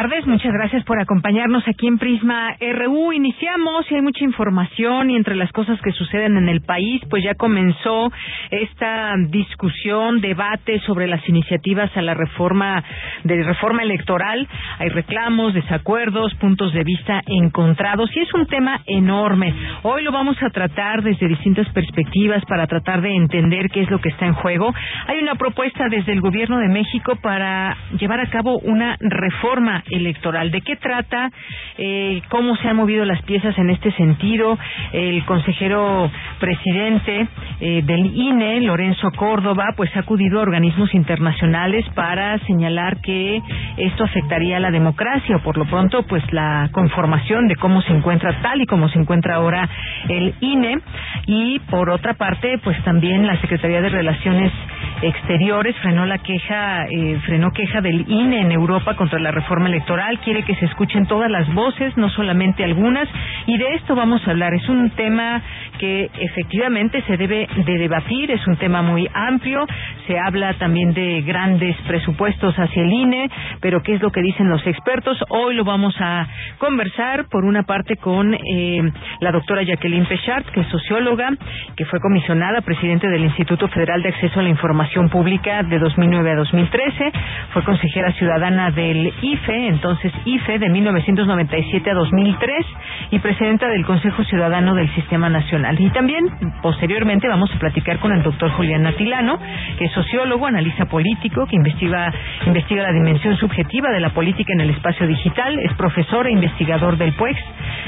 Tardes. Muchas gracias por acompañarnos aquí en Prisma RU. Iniciamos y hay mucha información y entre las cosas que suceden en el país, pues ya comenzó esta discusión, debate sobre las iniciativas a la reforma de reforma electoral. Hay reclamos, desacuerdos, puntos de vista encontrados y es un tema enorme. Hoy lo vamos a tratar desde distintas perspectivas para tratar de entender qué es lo que está en juego. Hay una propuesta desde el Gobierno de México para llevar a cabo una reforma electoral. ¿De qué trata? Eh, ¿Cómo se han movido las piezas en este sentido? El consejero presidente eh, del INE, Lorenzo Córdoba, pues ha acudido a organismos internacionales para señalar que esto afectaría a la democracia o por lo pronto pues la conformación de cómo se encuentra tal y como se encuentra ahora el INE y por otra parte pues también la Secretaría de Relaciones Exteriores frenó la queja eh, frenó queja del INE en Europa contra la reforma electoral, quiere que se escuchen todas las voces, no solamente algunas, y de esto vamos a hablar. Es un tema que efectivamente se debe de debatir, es un tema muy amplio, se habla también de grandes presupuestos hacia el INE, pero ¿qué es lo que dicen los expertos? Hoy lo vamos a conversar por una parte con eh, la doctora Jacqueline Pechart, que es socióloga, que fue comisionada presidente del Instituto Federal de Acceso a la Información Pública de 2009 a 2013, fue consejera ciudadana del IFE, entonces IFE de 1997 a 2003 y presidenta del Consejo Ciudadano del Sistema Nacional. Y también posteriormente vamos a platicar con el doctor Julián Atilano, que es sociólogo, analista político, que investiga, investiga la dimensión subjetiva de la política en el espacio digital, es profesor e investigador del PUEX,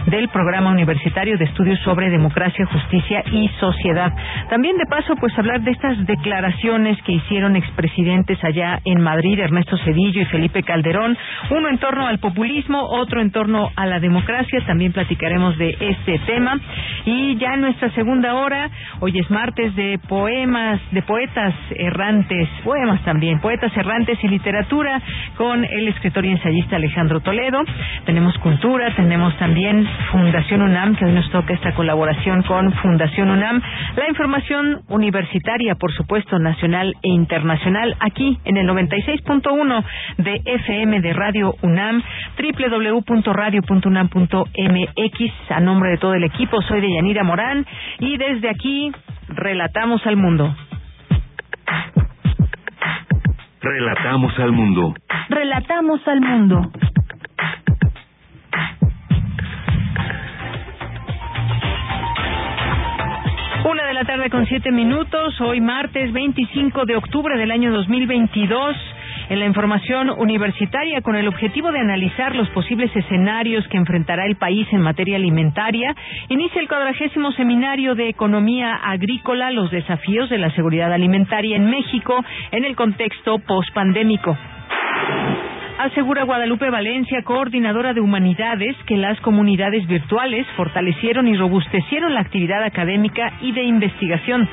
del Programa Universitario de Estudios sobre Democracia, Justicia y Sociedad. También de paso, pues hablar de estas declaraciones que hicieron expresidentes allá en Madrid, Ernesto Cedillo y Felipe Calderón, uno en torno al populismo, otro en torno a la democracia. También platicaremos de este tema. Y ya en nuestra segunda hora, hoy es martes de poemas, de poetas errantes, poemas también, poetas errantes y literatura con el escritor y ensayista Alejandro Toledo. Tenemos cultura, tenemos también Fundación UNAM, que hoy nos toca esta colaboración con Fundación UNAM. La información universitaria, por supuesto, nacional e internacional, aquí en el 96.1 de FM de Radio UNAM, www.radio.unam.mx. A nombre de todo el equipo, soy de Yanira Y desde aquí relatamos al mundo. Relatamos al mundo. Relatamos al mundo. Una de la tarde con siete minutos, hoy martes 25 de octubre del año 2022 en la información universitaria con el objetivo de analizar los posibles escenarios que enfrentará el país en materia alimentaria, inicia el cuadragésimo seminario de economía agrícola, los desafíos de la seguridad alimentaria en México en el contexto pospandémico asegura Guadalupe Valencia, coordinadora de humanidades, que las comunidades virtuales fortalecieron y robustecieron la actividad académica y de investigación.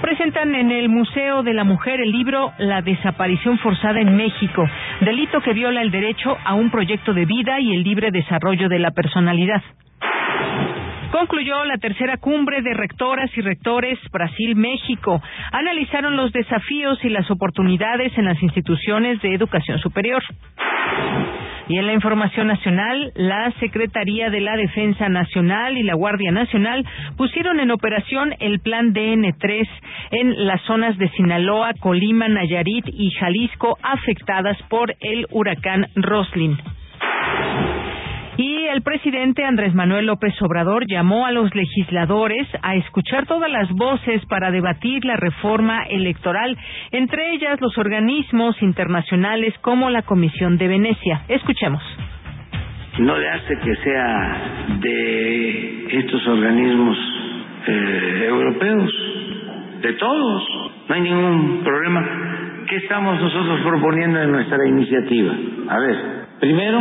Presentan en el Museo de la Mujer el libro La desaparición forzada en México, delito que viola el derecho a un proyecto de vida y el libre desarrollo de la personalidad. Concluyó la tercera cumbre de rectoras y rectores Brasil-México. Analizaron los desafíos y las oportunidades en las instituciones de educación superior. Y en la información nacional, la Secretaría de la Defensa Nacional y la Guardia Nacional pusieron en operación el Plan DN3 en las zonas de Sinaloa, Colima, Nayarit y Jalisco afectadas por el huracán Roslin. Y el presidente Andrés Manuel López Obrador llamó a los legisladores a escuchar todas las voces para debatir la reforma electoral, entre ellas los organismos internacionales como la Comisión de Venecia. Escuchemos. No le hace que sea de estos organismos eh, europeos, de todos, no hay ningún problema. ¿Qué estamos nosotros proponiendo en nuestra iniciativa? A ver, primero,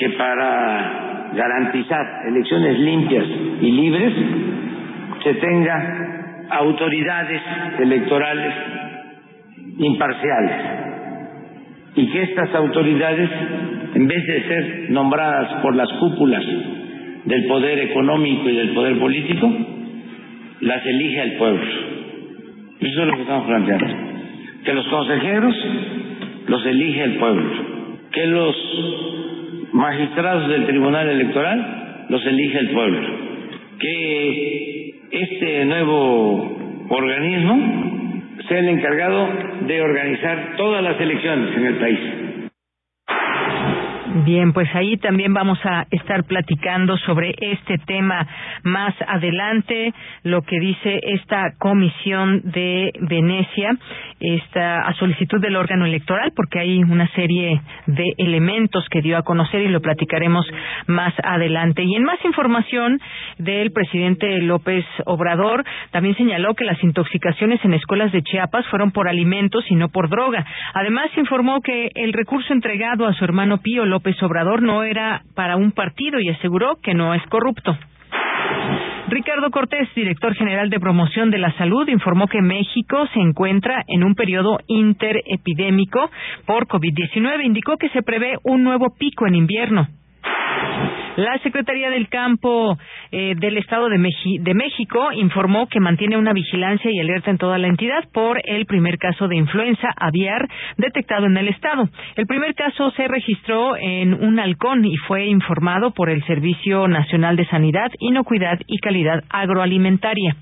que para garantizar elecciones limpias y libres se tenga autoridades electorales imparciales y que estas autoridades, en vez de ser nombradas por las cúpulas del poder económico y del poder político, las elige el pueblo. Eso es lo que estamos planteando. Que los consejeros los elige el pueblo. Que los magistrados del Tribunal Electoral los elige el pueblo. Que este nuevo organismo sea el encargado de organizar todas las elecciones en el país. Bien, pues ahí también vamos a estar platicando sobre este tema más adelante, lo que dice esta comisión de Venecia, esta a solicitud del órgano electoral, porque hay una serie de elementos que dio a conocer y lo platicaremos más adelante. Y en más información del presidente López Obrador, también señaló que las intoxicaciones en escuelas de Chiapas fueron por alimentos y no por droga. Además, informó que el recurso entregado a su hermano Pío López López Obrador no era para un partido y aseguró que no es corrupto. Ricardo Cortés, director general de promoción de la salud, informó que México se encuentra en un periodo interepidémico por COVID-19. Indicó que se prevé un nuevo pico en invierno. La Secretaría del Campo eh, del Estado de, de, México informó que mantiene una vigilancia y alerta en toda la entidad por el primer caso de influenza aviar detectado en el Estado. El primer caso se registró en un halcón y fue informado por el Servicio Nacional de Sanidad, Inocuidad y Calidad Agroalimentaria.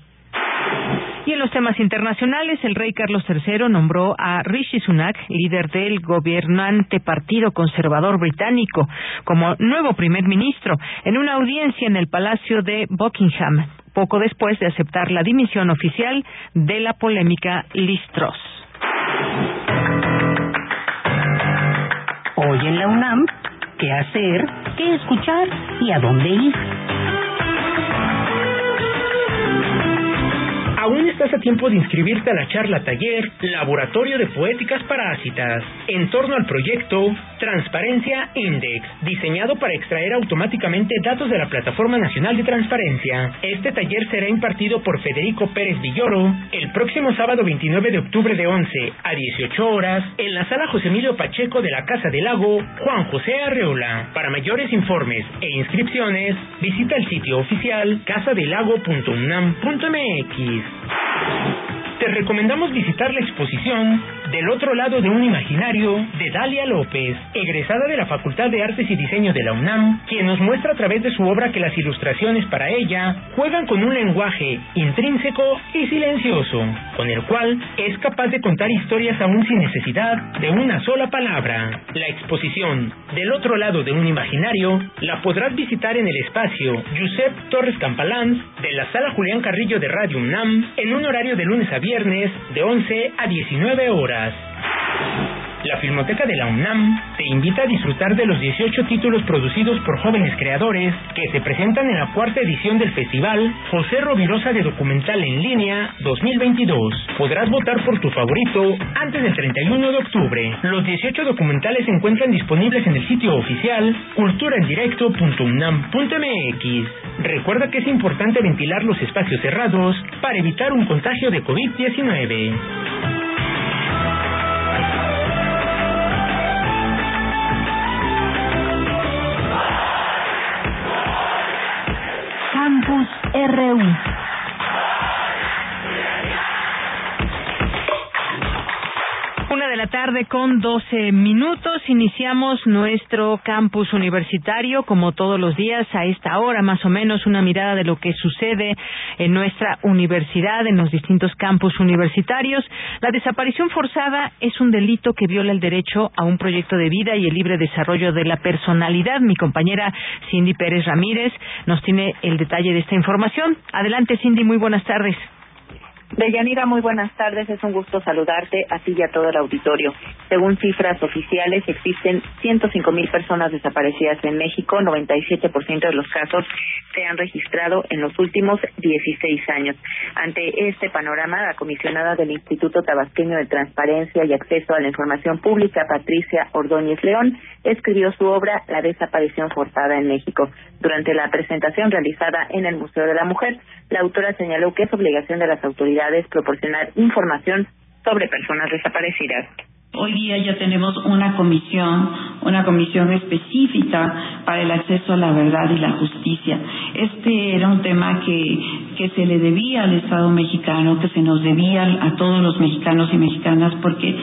Y en los temas internacionales, el rey Carlos III nombró a Rishi Sunak, líder del gobernante Partido Conservador Británico, como nuevo primer ministro en una audiencia en el Palacio de Buckingham, poco después de aceptar la dimisión oficial de la polémica Liz Hoy en la UNAM, ¿qué hacer? ¿Qué escuchar? ¿Y a dónde ir? Aún estás a tiempo de inscribirte a la charla taller Laboratorio de Poéticas Parásitas, en torno al proyecto Transparencia Index, diseñado para extraer automáticamente datos de la Plataforma Nacional de Transparencia. Este taller será impartido por Federico Pérez Villoro el próximo sábado 29 de octubre de 11 a 18 horas en la sala José Emilio Pacheco de la Casa del Lago, Juan José Arreola. Para mayores informes e inscripciones, visita el sitio oficial casadelago.unam.mx. Te recomendamos visitar la exposición Del otro lado de un imaginario de Dalia López, egresada de la Facultad de Artes y Diseño de la UNAM, quien nos muestra a través de su obra que las ilustraciones para ella juegan con un lenguaje intrínseco y silencioso, con el cual es capaz de contar historias aún sin necesidad de una sola palabra. La exposición Del otro lado de un imaginario la podrás visitar en el espacio Josep Torres Campalans de la Sala Julián Carrillo de Radio UNAM en un horario de lunes a viernes de 11 a 19 horas. La Filmoteca de la UNAM te invita a disfrutar de los 18 títulos producidos por jóvenes creadores que se presentan en la cuarta edición del festival José Rovirosa de Documental en Línea 2022. Podrás votar por tu favorito antes del 31 de octubre. Los 18 documentales se encuentran disponibles en el sitio oficial culturaendirecto.unam.mx. Recuerda que es importante ventilar los espacios cerrados para evitar un contagio de COVID-19. RU. Tarde con 12 minutos. Iniciamos nuestro campus universitario, como todos los días, a esta hora más o menos, una mirada de lo que sucede en nuestra universidad, en los distintos campus universitarios. La desaparición forzada es un delito que viola el derecho a un proyecto de vida y el libre desarrollo de la personalidad. Mi compañera Cindy Pérez Ramírez nos tiene el detalle de esta información. Adelante, Cindy, muy buenas tardes. Deyanira, muy buenas tardes. Es un gusto saludarte a ti y a todo el auditorio. Según cifras oficiales, existen 105 mil personas desaparecidas en México. 97% de los casos se han registrado en los últimos 16 años. Ante este panorama, la comisionada del Instituto Tabasqueño de Transparencia y Acceso a la Información Pública, Patricia Ordóñez León, escribió su obra La desaparición forzada en México. Durante la presentación realizada en el Museo de la Mujer, la autora señaló que es obligación de las autoridades proporcionar información sobre personas desaparecidas. Hoy día ya tenemos una comisión, una comisión específica para el acceso a la verdad y la justicia. Este era un tema que, que se le debía al Estado mexicano, que se nos debía a todos los mexicanos y mexicanas, porque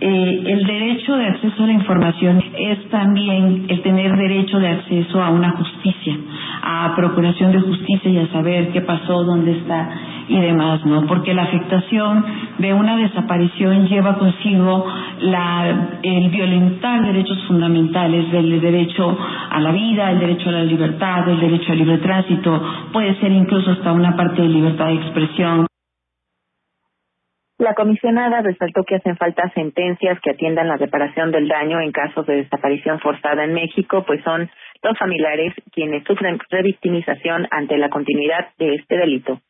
eh, el derecho de acceso a la información es también el tener derecho de acceso a una justicia, a procuración de justicia y a saber qué pasó, dónde está y demás, ¿no? Porque la afectación de una desaparición lleva consigo la, el violentar derechos fundamentales del derecho a la vida, el derecho a la libertad, el derecho al libre tránsito, puede ser incluso hasta una parte de libertad de expresión. La comisionada resaltó que hacen falta sentencias que atiendan la reparación del daño en casos de desaparición forzada en México, pues son los familiares quienes sufren revictimización ante la continuidad de este delito.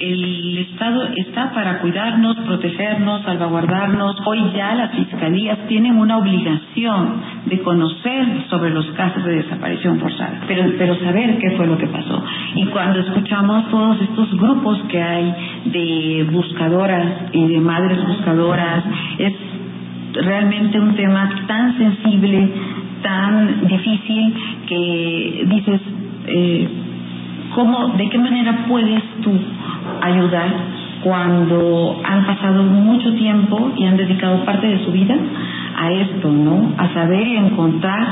El Estado está para cuidarnos, protegernos, salvaguardarnos. Hoy ya las fiscalías tienen una obligación de conocer sobre los casos de desaparición forzada, pero, pero saber qué fue lo que pasó. Y cuando escuchamos todos estos grupos que hay de buscadoras y de madres buscadoras, es realmente un tema tan sensible, tan difícil, que dices, eh, ¿cómo, de qué manera puedes tú ayudar cuando han pasado mucho tiempo y han dedicado parte de su vida a esto, ¿no? A saber y encontrar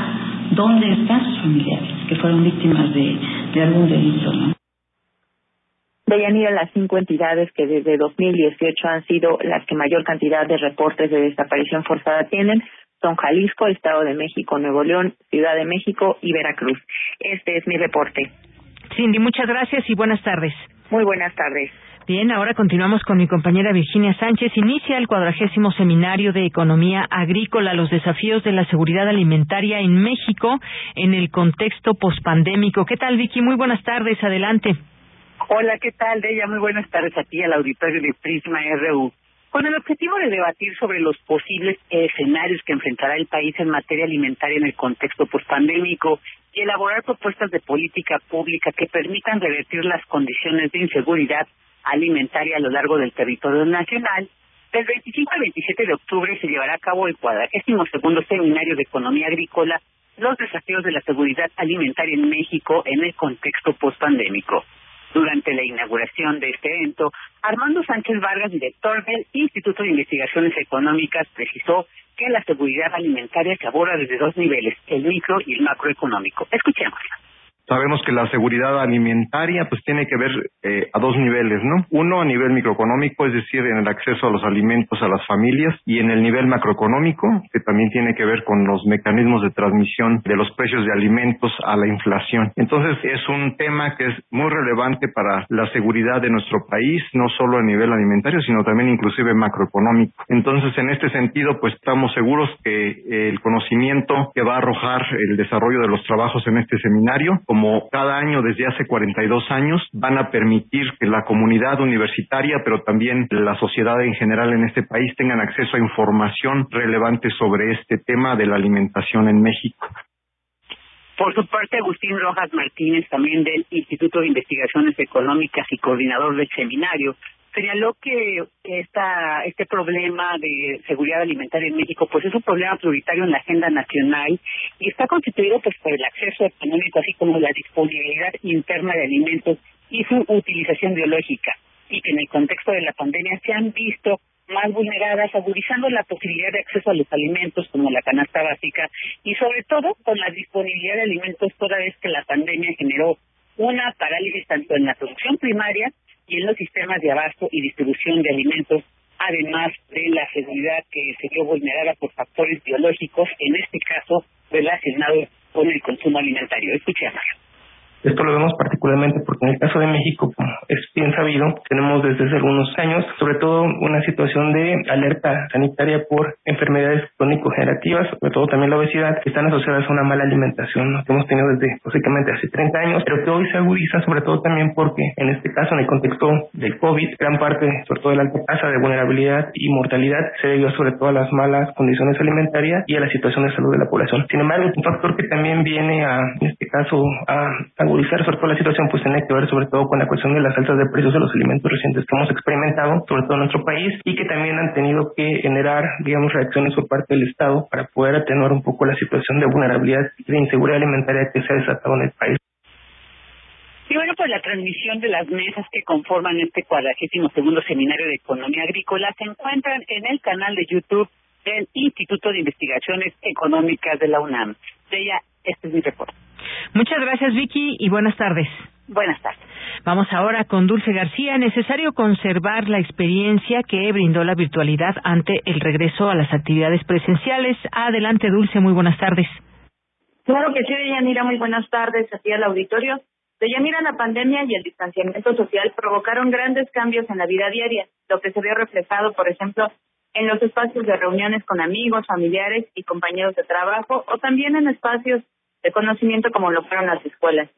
dónde están sus familiares que fueron víctimas de, algún delito, ¿no? Deyanira, las cinco entidades que desde 2018 han sido las que mayor cantidad de reportes de desaparición forzada tienen son Jalisco, Estado de México, Nuevo León, Ciudad de México y Veracruz. Este es mi reporte. Cindy, muchas gracias y buenas tardes. Muy buenas tardes. Bien, ahora continuamos con mi compañera Virginia Sánchez. Inicia el cuadragésimo seminario de economía agrícola, los desafíos de la seguridad alimentaria en México en el contexto pospandémico. ¿Qué tal, Vicky? Muy buenas tardes. Adelante. Hola, ¿qué tal, Deya? Muy buenas tardes aquí al auditorio de Prisma RU. Con el objetivo de debatir sobre los posibles escenarios que enfrentará el país en materia alimentaria en el contexto pospandémico y elaborar propuestas de política pública que permitan revertir las condiciones de inseguridad alimentaria a lo largo del territorio nacional, del 25 al 27 de octubre se llevará a cabo el cuadragésimo segundo seminario de economía agrícola, los desafíos de la seguridad alimentaria en México en el contexto postpandémico. Durante la inauguración de este evento, Armando Sánchez Vargas, director del Instituto de Investigaciones Económicas, precisó que la seguridad alimentaria se aborda desde dos niveles, el micro y el macroeconómico. Escuchémosla. Sabemos que la seguridad alimentaria pues tiene que ver eh, a dos niveles, ¿no? Uno a nivel microeconómico, es decir, en el acceso a los alimentos a las familias y en el nivel macroeconómico, que también tiene que ver con los mecanismos de transmisión de los precios de alimentos a la inflación. Entonces, es un tema que es muy relevante para la seguridad de nuestro país, no solo a nivel alimentario, sino también inclusive macroeconómico. Entonces, en este sentido, pues estamos seguros que el conocimiento que va a arrojar el desarrollo de los trabajos en este seminario como cada año desde hace 42 años, van a permitir que la comunidad universitaria, pero también la sociedad en general en este país tengan acceso a información relevante sobre este tema de la alimentación en México. Por su parte, Agustín Rojas Martínez, también del Instituto de Investigaciones Económicas y coordinador del seminario, señaló que esta, este problema de seguridad alimentaria en México pues es un problema prioritario en la agenda nacional y está constituido pues por el acceso económico así como la disponibilidad interna de alimentos y su utilización biológica. Y que en el contexto de la pandemia se han visto más vulneradas, agudizando la posibilidad de acceso a los alimentos como la canasta básica y sobre todo con la disponibilidad de alimentos toda vez que la pandemia generó una parálisis tanto en la producción primaria y en los sistemas de abasto y distribución de alimentos, además de la seguridad que se vio vulnerada por factores biológicos, en este caso relacionados con el consumo alimentario. Escuchemos. Esto lo vemos particularmente porque en el caso de México, como es bien sabido, tenemos desde hace algunos años, sobre todo una situación de alerta sanitaria por enfermedades crónico-generativas, sobre todo también la obesidad, que están asociadas a una mala alimentación, que hemos tenido desde básicamente hace 30 años, pero que hoy se agudiza sobre todo también porque en este caso, en el contexto del COVID, gran parte, sobre todo de la alta tasa de vulnerabilidad y mortalidad, se debió sobre todo a las malas condiciones alimentarias y a la situación de salud de la población. Sin embargo, un factor que también viene a, en este caso, a agudizar sobre todo la situación, pues tiene que ver sobre todo con la cuestión de las altas de precios de los alimentos recientes que hemos experimentado, sobre todo en nuestro país, y que también han tenido que generar, digamos, reacciones por parte del Estado para poder atenuar un poco la situación de vulnerabilidad y de inseguridad alimentaria que se ha desatado en el país. Y bueno, pues la transmisión de las mesas que conforman este cuadragésimo segundo seminario de economía agrícola se encuentran en el canal de YouTube del Instituto de Investigaciones Económicas de la UNAM. De ella, este es mi reporte. Muchas gracias, Vicky, y buenas tardes. Buenas tardes. Vamos ahora con Dulce García. Necesario conservar la experiencia que brindó la virtualidad ante el regreso a las actividades presenciales. Adelante, Dulce. Muy buenas tardes. Claro que sí, Deyanira. Muy buenas tardes aquí al auditorio. Deyanira, la pandemia y el distanciamiento social provocaron grandes cambios en la vida diaria, lo que se vio reflejado, por ejemplo, en los espacios de reuniones con amigos, familiares y compañeros de trabajo, o también en espacios de conocimiento como lo fueron las escuelas.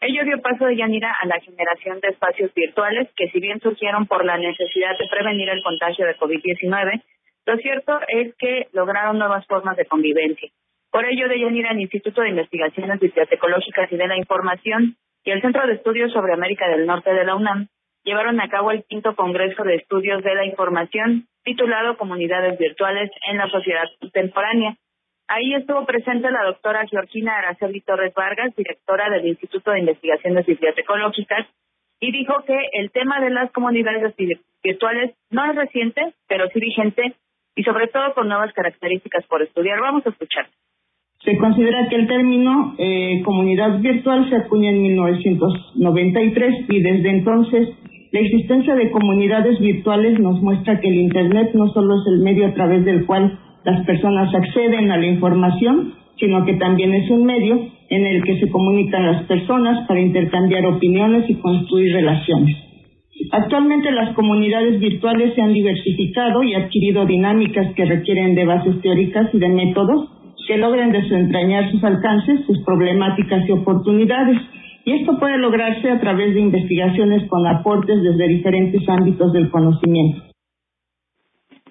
Ello dio paso de Yanira a la generación de espacios virtuales que si bien surgieron por la necesidad de prevenir el contagio de COVID-19, lo cierto es que lograron nuevas formas de convivencia. Por ello, de Yanira, el Instituto de Investigaciones Bibliotecológicas y de la Información y el Centro de Estudios sobre América del Norte de la UNAM llevaron a cabo el quinto Congreso de Estudios de la Información, titulado Comunidades Virtuales en la Sociedad Contemporánea, Ahí estuvo presente la doctora Georgina Araceli Torres Vargas, directora del Instituto de Investigaciones Bibliotecológicas, y dijo que el tema de las comunidades virtuales no es reciente, pero sí vigente y sobre todo con nuevas características por estudiar. Vamos a escuchar. Se considera que el término eh, comunidad virtual se acuña en 1993 y desde entonces la existencia de comunidades virtuales nos muestra que el Internet no solo es el medio a través del cual las personas acceden a la información, sino que también es un medio en el que se comunican las personas para intercambiar opiniones y construir relaciones. Actualmente las comunidades virtuales se han diversificado y adquirido dinámicas que requieren de bases teóricas y de métodos que logren desentrañar sus alcances, sus problemáticas y oportunidades. Y esto puede lograrse a través de investigaciones con aportes desde diferentes ámbitos del conocimiento.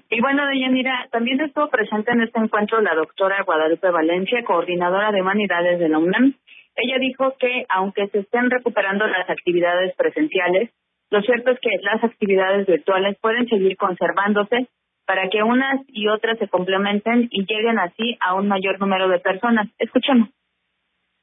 Y bueno, Deyanira, también estuvo presente en este encuentro la doctora Guadalupe Valencia, coordinadora de humanidades de la UNAM. Ella dijo que aunque se estén recuperando las actividades presenciales, lo cierto es que las actividades virtuales pueden seguir conservándose para que unas y otras se complementen y lleguen así a un mayor número de personas. Escuchemos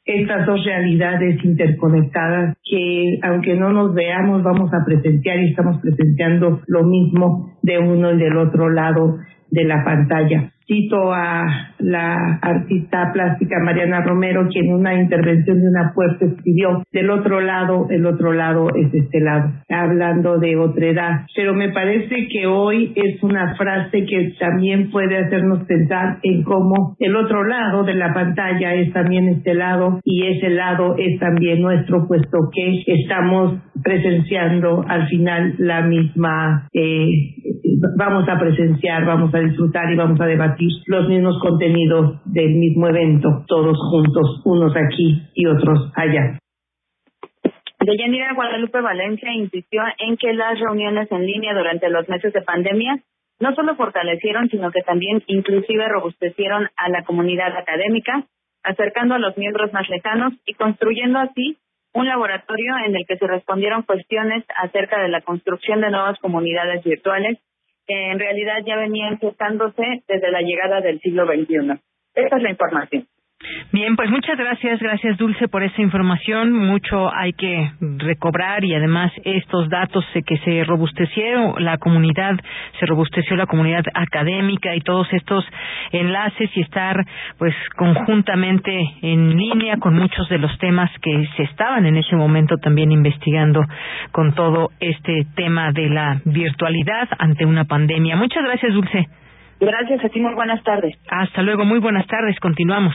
estas dos realidades interconectadas que aunque no nos veamos vamos a presenciar y estamos presenciando lo mismo de uno y del otro lado de la pantalla. Cito a la artista plástica Mariana Romero, quien en una intervención de una puerta escribió, del otro lado, el otro lado es este lado, hablando de otra edad. Pero me parece que hoy es una frase que también puede hacernos pensar en cómo el otro lado de la pantalla es también este lado y ese lado es también nuestro, puesto que estamos presenciando al final la misma, eh, vamos a presenciar, vamos a disfrutar y vamos a debatir los mismos contenidos del mismo evento, todos juntos, unos aquí y otros allá. Deyanira Guadalupe Valencia insistió en que las reuniones en línea durante los meses de pandemia no solo fortalecieron, sino que también inclusive robustecieron a la comunidad académica, acercando a los miembros más lejanos y construyendo así un laboratorio en el que se respondieron cuestiones acerca de la construcción de nuevas comunidades virtuales que en realidad ya venían gestándose desde la llegada del siglo XXI. Esta es la información. Bien, pues muchas gracias, gracias Dulce por esa información. Mucho hay que recobrar y además estos datos que se robusteció la comunidad, se robusteció la comunidad académica y todos estos enlaces y estar pues conjuntamente en línea con muchos de los temas que se estaban en ese momento también investigando con todo este tema de la virtualidad ante una pandemia. Muchas gracias, Dulce. Gracias a ti, muy buenas tardes. Hasta luego, muy buenas tardes. Continuamos.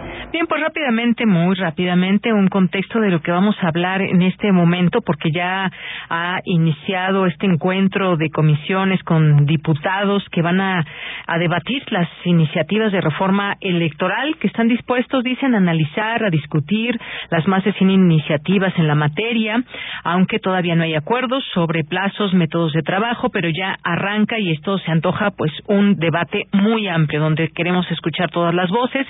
Bien, pues rápidamente, muy rápidamente, un contexto de lo que vamos a hablar en este momento, porque ya ha iniciado este encuentro de comisiones con diputados que van a, a debatir las iniciativas de reforma electoral que están dispuestos, dicen, a analizar, a discutir las más de 100 iniciativas en la materia, aunque todavía no hay acuerdos sobre plazos, métodos de trabajo, pero ya arranca y esto se antoja pues un debate muy amplio donde queremos escuchar todas las voces.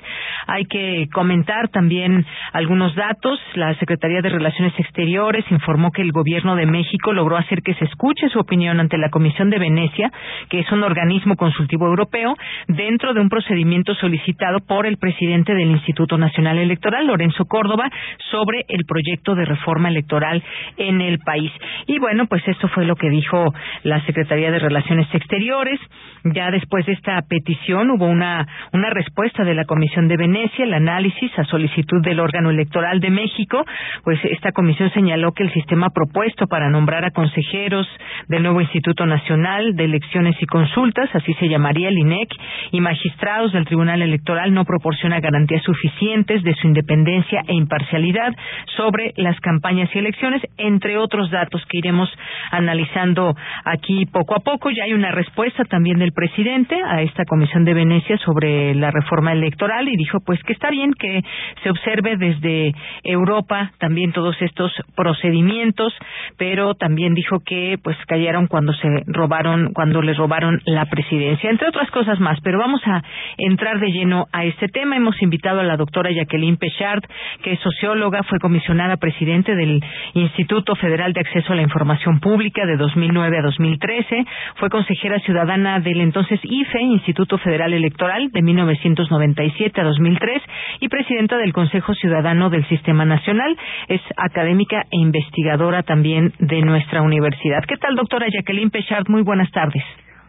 Hay que comentar también algunos datos. La Secretaría de Relaciones Exteriores informó que el Gobierno de México logró hacer que se escuche su opinión ante la Comisión de Venecia, que es un organismo consultivo europeo, dentro de un procedimiento solicitado por el presidente del Instituto Nacional Electoral, Lorenzo Córdoba, sobre el proyecto de reforma electoral en el país. Y bueno, pues esto fue lo que dijo la Secretaría de Relaciones Exteriores. Ya después de esta petición hubo una, una respuesta de la Comisión de Venecia, el análisis a solicitud del órgano electoral de México, pues esta comisión señaló que el sistema propuesto para nombrar a consejeros del nuevo Instituto Nacional de Elecciones y Consultas, así se llamaría el INEC, y magistrados del Tribunal Electoral no proporciona garantías suficientes de su independencia e imparcialidad sobre las campañas y elecciones, entre otros datos que iremos analizando aquí poco a poco. Ya hay una respuesta también del presidente a esta comisión de Venecia sobre la reforma electoral y dijo pues que está bien que se observe desde Europa también todos estos procedimientos, pero también dijo que pues cayeron cuando se robaron, cuando les robaron la presidencia, entre otras cosas más. Pero vamos a entrar de lleno a este tema. Hemos invitado a la doctora Jacqueline Pechard, que es socióloga, fue comisionada presidente del Instituto Federal de Acceso a la Información Pública de 2009 a 2013, fue consejera ciudadana del entonces IFE, Instituto Federal Electoral, de 1997 a 2003, y presidenta del Consejo Ciudadano del Sistema Nacional. Es académica e investigadora también de nuestra universidad. ¿Qué tal, doctora Jacqueline Pechard? Muy buenas tardes.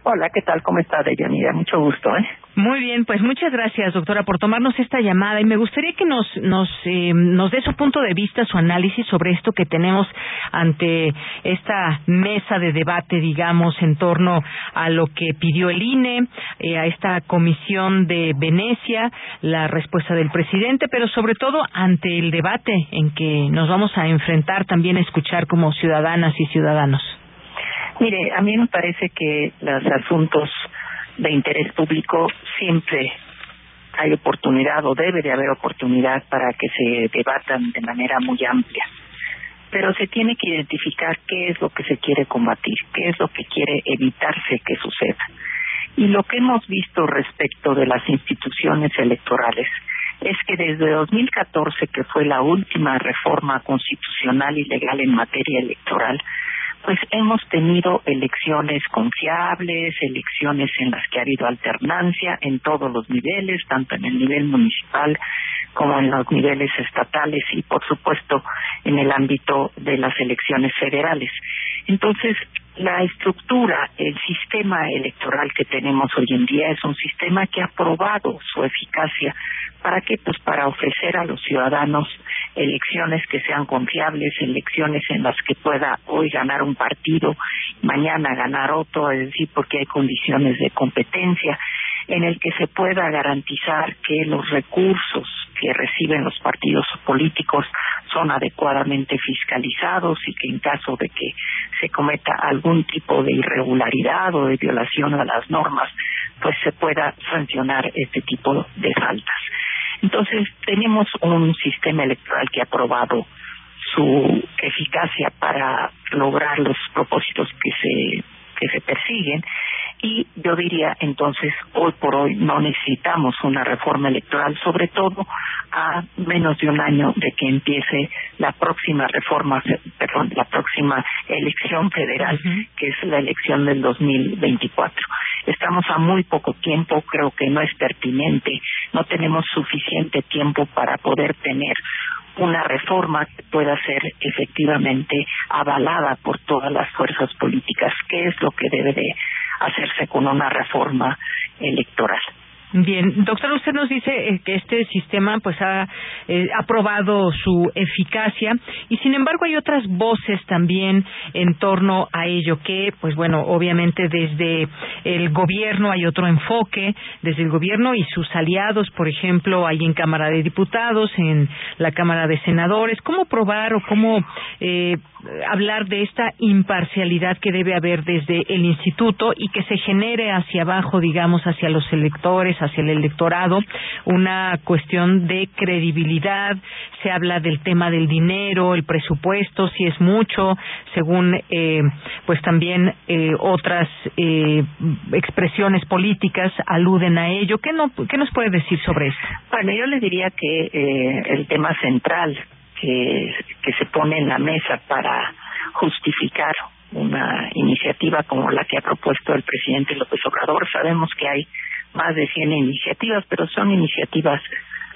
Hola, ¿qué tal? ¿Cómo está, Deyanira? Mucho gusto, ¿eh? Muy bien, pues muchas gracias, doctora, por tomarnos esta llamada y me gustaría que nos nos eh, nos dé su punto de vista, su análisis sobre esto que tenemos ante esta mesa de debate, digamos, en torno a lo que pidió el INE, eh, a esta comisión de Venecia, la respuesta del presidente, pero sobre todo ante el debate en que nos vamos a enfrentar también a escuchar como ciudadanas y ciudadanos. Mire, a mí me parece que los asuntos de interés público siempre hay oportunidad o debe de haber oportunidad para que se debatan de manera muy amplia. Pero se tiene que identificar qué es lo que se quiere combatir, qué es lo que quiere evitarse que suceda. Y lo que hemos visto respecto de las instituciones electorales es que desde 2014, que fue la última reforma constitucional y legal en materia electoral, pues hemos tenido elecciones confiables, elecciones en las que ha habido alternancia en todos los niveles, tanto en el nivel municipal como en los niveles estatales y, por supuesto, en el ámbito de las elecciones federales. Entonces, la estructura, el sistema electoral que tenemos hoy en día es un sistema que ha probado su eficacia. ¿Para qué? Pues para ofrecer a los ciudadanos elecciones que sean confiables, elecciones en las que pueda hoy ganar un partido, mañana ganar otro, es decir, porque hay condiciones de competencia, en el que se pueda garantizar que los recursos que reciben los partidos políticos son adecuadamente fiscalizados y que en caso de que se cometa algún tipo de irregularidad o de violación a las normas, pues se pueda sancionar este tipo de faltas. Entonces, tenemos un sistema electoral que ha probado su eficacia para lograr los propósitos que se que se persiguen. Y yo diría entonces, hoy por hoy no necesitamos una reforma electoral, sobre todo a menos de un año de que empiece la próxima reforma, perdón, la próxima elección federal, que es la elección del 2024. Estamos a muy poco tiempo, creo que no es pertinente, no tenemos suficiente tiempo para poder tener una reforma que pueda ser efectivamente avalada por todas las fuerzas políticas, que es lo que debe de hacerse con una reforma electoral. Bien, doctor, usted nos dice eh, que este sistema pues ha, eh, probado su eficacia y sin embargo hay otras voces también en torno a ello que pues bueno, obviamente desde el gobierno hay otro enfoque, desde el gobierno y sus aliados, por ejemplo, hay en Cámara de Diputados, en la Cámara de Senadores, cómo probar o cómo eh, hablar de esta imparcialidad que debe haber desde el instituto y que se genere hacia abajo, digamos, hacia los electores, hacia el electorado, una cuestión de credibilidad. Se habla del tema del dinero, el presupuesto, si es mucho, según eh, pues también eh, otras eh, expresiones políticas aluden a ello. ¿Qué, no, ¿Qué nos puede decir sobre eso? Bueno, yo le diría que el tema central que, que se pone en la mesa para justificar una iniciativa como la que ha propuesto el presidente López Obrador. Sabemos que hay más de 100 iniciativas, pero son iniciativas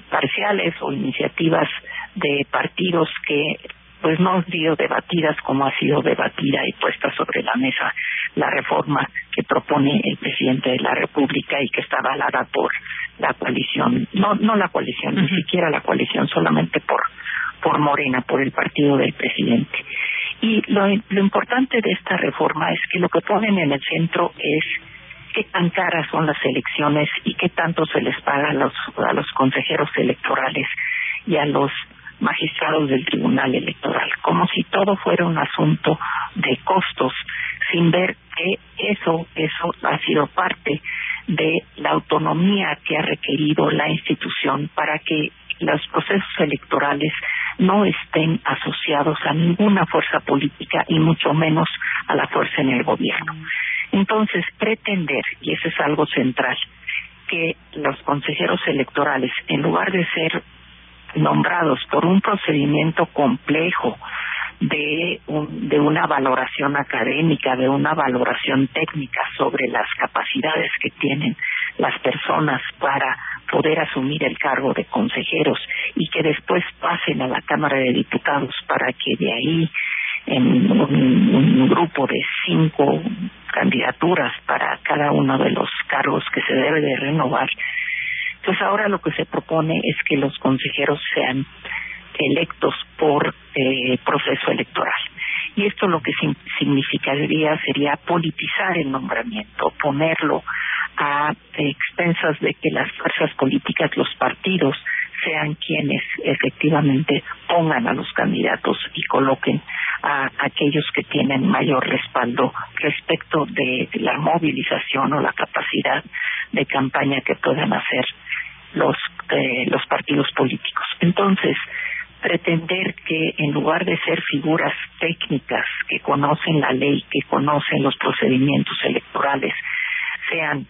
parciales o iniciativas de partidos que pues no han sido debatidas como ha sido debatida y puesta sobre la mesa la reforma que propone el presidente de la República y que está avalada por la coalición, no no la coalición, ni siquiera la coalición, solamente por por Morena, por el partido del presidente. Y lo, lo importante de esta reforma es que lo que ponen en el centro es qué tan caras son las elecciones y qué tanto se les paga a los, a los consejeros electorales y a los magistrados del Tribunal Electoral, como si todo fuera un asunto de costos, sin ver que eso, eso ha sido parte de la autonomía que ha requerido la institución para que los procesos electorales no estén asociados a ninguna fuerza política y mucho menos a la fuerza en el gobierno. Entonces, pretender, y eso es algo central, que los consejeros electorales, en lugar de ser nombrados por un procedimiento complejo de, de una valoración académica, de una valoración técnica sobre las capacidades que tienen las personas para poder asumir el cargo de consejeros y que después pasen a la Cámara de Diputados para que de ahí en un, grupo de cinco candidaturas para cada uno de los cargos que se debe de renovar, pues ahora lo que se propone es que los consejeros sean electos por eh, proceso electoral. Y esto lo que significaría sería politizar el nombramiento, ponerlo a expensas de que las fuerzas políticas, los partidos, sean quienes efectivamente pongan a los candidatos y coloquen a aquellos que tienen mayor respaldo respecto de la movilización o la capacidad de campaña que puedan hacer los eh, los partidos políticos. Entonces, pretender que en lugar de ser figuras técnicas que conocen la ley, que conocen los procedimientos electorales, sean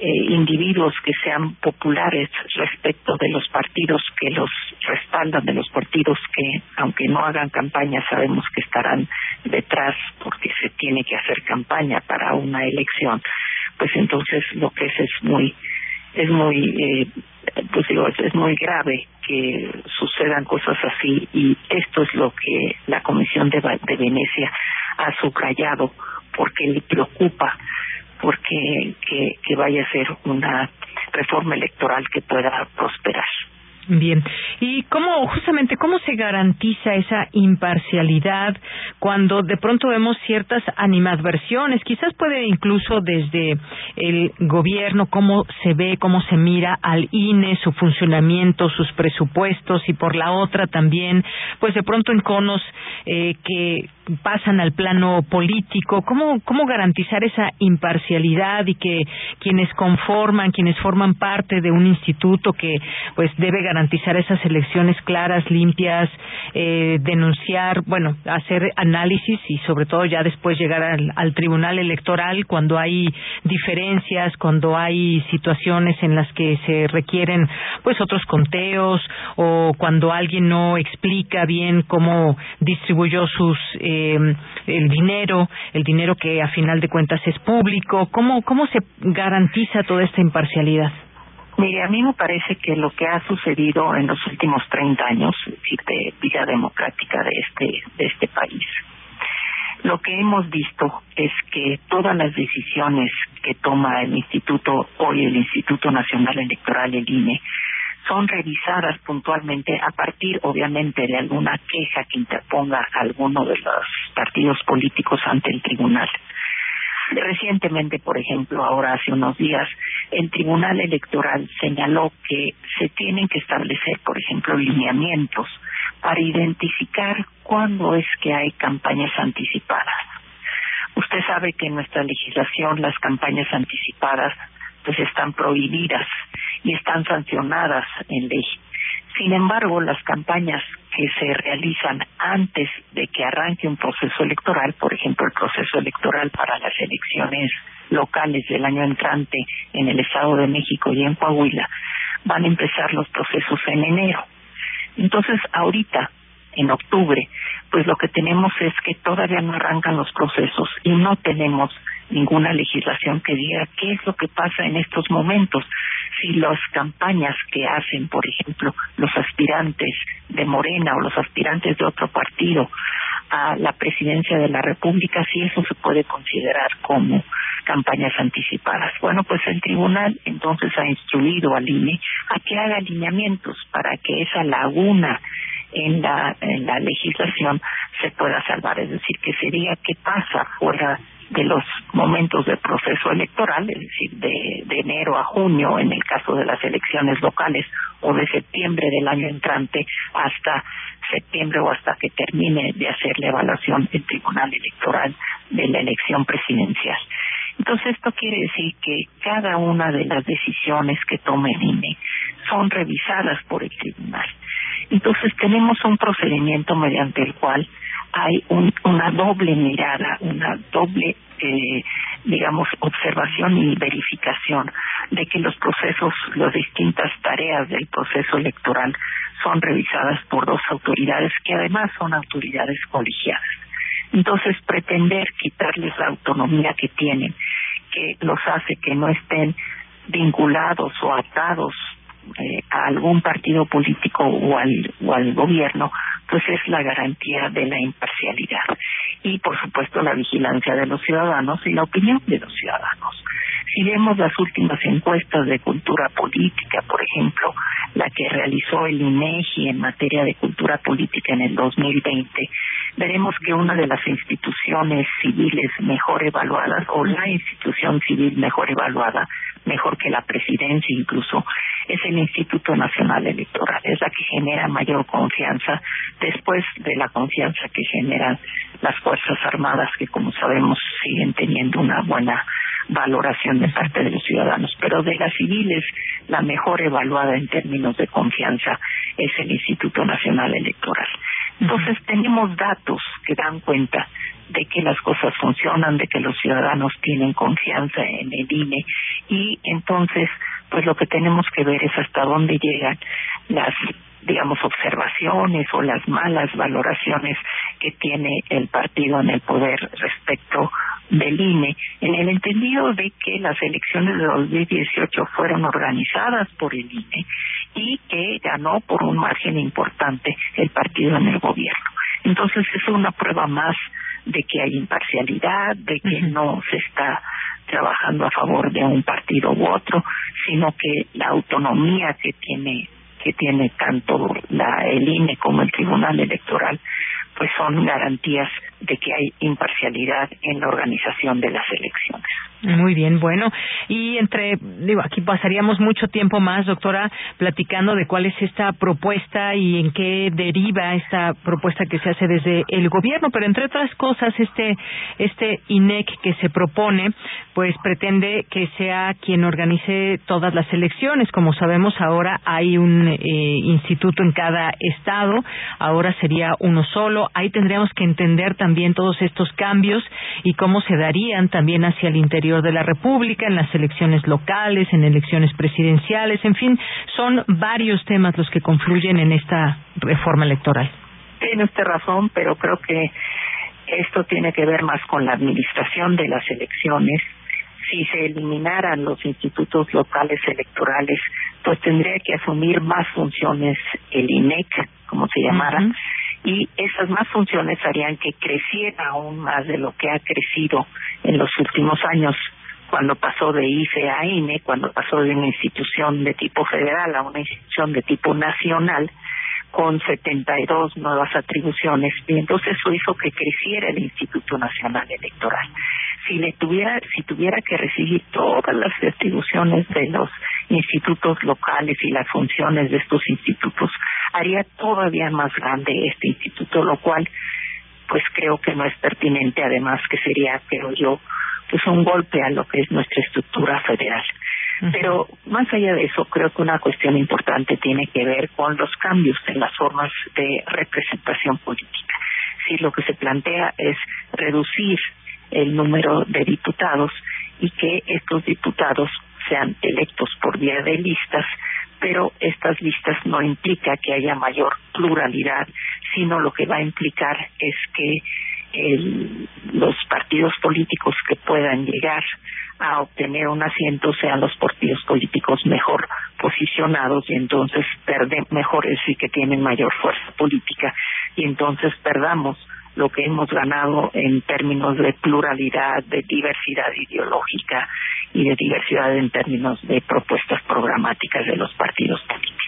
eh, individuos que sean populares respecto de los partidos que los respaldan, de los partidos que, aunque no hagan campaña, sabemos que estarán detrás porque se tiene que hacer campaña para una elección, pues entonces lo que es es muy es muy eh, pues digo es, muy grave que sucedan cosas así y esto es lo que la Comisión de, de Venecia ha subrayado porque le preocupa porque que, que vaya a ser una reforma electoral que pueda prosperar. Bien. ¿Y cómo, justamente, cómo se garantiza esa imparcialidad cuando de pronto vemos ciertas animadversiones? Quizás puede incluso desde el gobierno, cómo se ve, cómo se mira al INE, su funcionamiento, sus presupuestos y por la otra también, pues de pronto enconos eh, que pasan al plano político, cómo cómo garantizar esa imparcialidad y que quienes conforman, quienes forman parte de un instituto que pues debe garantizar esas elecciones claras, limpias, eh, denunciar, bueno, hacer análisis y sobre todo ya después llegar al, al tribunal electoral cuando hay diferencias, cuando hay situaciones en las que se requieren pues otros conteos o cuando alguien no explica bien cómo distribuyó sus eh, el dinero, el dinero que a final de cuentas es público, cómo cómo se garantiza toda esta imparcialidad. Mire, a mí me parece que lo que ha sucedido en los últimos 30 años de vida democrática de este de este país lo que hemos visto es que todas las decisiones que toma el Instituto, hoy el Instituto Nacional Electoral, el INE, son revisadas puntualmente a partir, obviamente, de alguna queja que interponga alguno de los partidos políticos ante el tribunal. Recientemente, por ejemplo, ahora hace unos días, el Tribunal Electoral señaló que se tienen que establecer, por ejemplo, lineamientos para identificar cuándo es que hay campañas anticipadas. Usted sabe que en nuestra legislación las campañas anticipadas pues están prohibidas y están sancionadas en ley. Sin embargo, las campañas que se realizan antes de que arranque un proceso electoral, por ejemplo, el proceso electoral para las elecciones locales del año entrante en el Estado de México y en Coahuila, van a empezar los procesos en enero. Entonces, ahorita, en octubre, pues lo que tenemos es que todavía no arrancan los procesos y no tenemos ninguna legislación que diga qué es lo que pasa en estos momentos. Si las campañas que hacen, por ejemplo, los aspirantes de Morena o los aspirantes de otro partido a la presidencia de la República, si eso se puede considerar como campañas anticipadas. Bueno, pues el tribunal entonces ha instruido al INE a que haga alineamientos para que esa laguna en la, en la legislación se pueda salvar. Es decir, que sería qué pasa fuera de los momentos del proceso electoral, es decir, de, de, enero a junio en el caso de las elecciones locales o de septiembre del año entrante hasta septiembre o hasta que termine de hacer la evaluación el Tribunal Electoral de la elección presidencial. Entonces, esto quiere decir que cada una de las decisiones que tome el INE son revisadas por el tribunal. Entonces, tenemos un procedimiento mediante el cual hay un, una doble mirada, una doble, eh, digamos, observación y verificación de que los procesos, las distintas tareas del proceso electoral son revisadas por dos autoridades que además son autoridades colegiadas. Entonces, pretender quitarles la autonomía que tienen, que los hace que no estén vinculados o atados eh, a algún partido político o al, o al gobierno, pues es la garantía de la imparcialidad y, por supuesto, la vigilancia de los ciudadanos y la opinión de los ciudadanos. Si vemos las últimas encuestas de cultura política, por ejemplo, la que realizó el INEGI en materia de cultura política en el 2020, veremos que una de las instituciones civiles mejor evaluadas, o la institución civil mejor evaluada, mejor que la presidencia incluso, es el Instituto Nacional Electoral. Es la que genera mayor confianza después de la confianza que generan las Fuerzas Armadas, que como sabemos siguen teniendo una buena valoración de parte de los ciudadanos. Pero de las civiles, la mejor evaluada en términos de confianza es el Instituto Nacional Electoral. Entonces tenemos datos que dan cuenta de que las cosas funcionan, de que los ciudadanos tienen confianza en el INE y entonces pues lo que tenemos que ver es hasta dónde llegan las digamos observaciones o las malas valoraciones que tiene el partido en el poder respecto del INE, en el entendido de que las elecciones de 2018 fueron organizadas por el INE y que ganó por un margen importante el partido en el gobierno. Entonces es una prueba más de que hay imparcialidad, de que no se está trabajando a favor de un partido u otro, sino que la autonomía que tiene que tiene tanto la el INE como el Tribunal Electoral pues son garantías de que hay imparcialidad en la organización de las elecciones. Muy bien, bueno, y entre, digo, aquí pasaríamos mucho tiempo más, doctora, platicando de cuál es esta propuesta y en qué deriva esta propuesta que se hace desde el gobierno, pero entre otras cosas, este, este INEC que se propone, pues pretende que sea quien organice todas las elecciones. Como sabemos, ahora hay un eh, instituto en cada estado, ahora sería uno solo. Ahí tendríamos que entender también todos estos cambios y cómo se darían también hacia el interior de la República, en las elecciones locales, en elecciones presidenciales, en fin, son varios temas los que confluyen en esta reforma electoral. Tiene usted razón, pero creo que esto tiene que ver más con la administración de las elecciones. Si se eliminaran los institutos locales electorales, pues tendría que asumir más funciones el INEC, como se llamara, y esas más funciones harían que creciera aún más de lo que ha crecido en los últimos años cuando pasó de IFE a INE, cuando pasó de una institución de tipo federal a una institución de tipo nacional, con 72 nuevas atribuciones, y entonces eso hizo que creciera el Instituto Nacional Electoral. Si le tuviera, si tuviera que recibir todas las atribuciones de los institutos locales y las funciones de estos institutos, haría todavía más grande este instituto, lo cual pues creo que no es pertinente, además que sería, creo yo, pues un golpe a lo que es nuestra estructura federal. Pero más allá de eso, creo que una cuestión importante tiene que ver con los cambios en las formas de representación política. Si lo que se plantea es reducir el número de diputados y que estos diputados sean electos por vía de listas, pero estas listas no implica que haya mayor pluralidad, sino lo que va a implicar es que los partidos políticos que puedan llegar a obtener un asiento sean los partidos políticos mejor posicionados y entonces perden mejores y que tienen mayor fuerza política. Y entonces perdamos lo que hemos ganado en términos de pluralidad, de diversidad ideológica y de diversidad en términos de propuestas programáticas de los partidos políticos.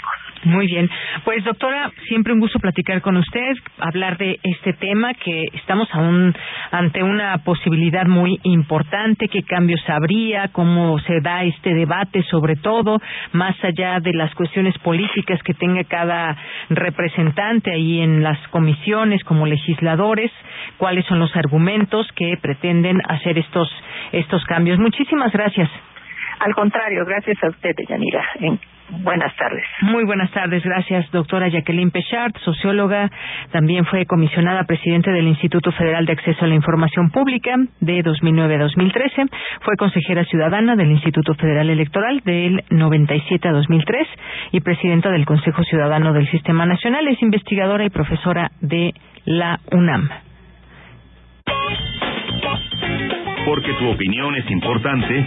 Muy bien. Pues doctora, siempre un gusto platicar con usted, hablar de este tema que estamos aún ante una posibilidad muy importante, qué cambios habría, cómo se da este debate sobre todo, más allá de las cuestiones políticas que tenga cada representante ahí en las comisiones como cuáles son los argumentos que pretenden hacer estos estos cambios. Muchísimas gracias. Al contrario, gracias a usted, Yanira. Buenas tardes. Muy buenas tardes. Gracias, doctora Jacqueline Pechard, socióloga. También fue comisionada presidente del Instituto Federal de Acceso a la Información Pública de 2009 a 2013. Fue consejera ciudadana del Instituto Federal Electoral del 97 a 2003 y presidenta del Consejo Ciudadano del Sistema Nacional. Es investigadora y profesora de la UNAM. Porque tu opinión es importante,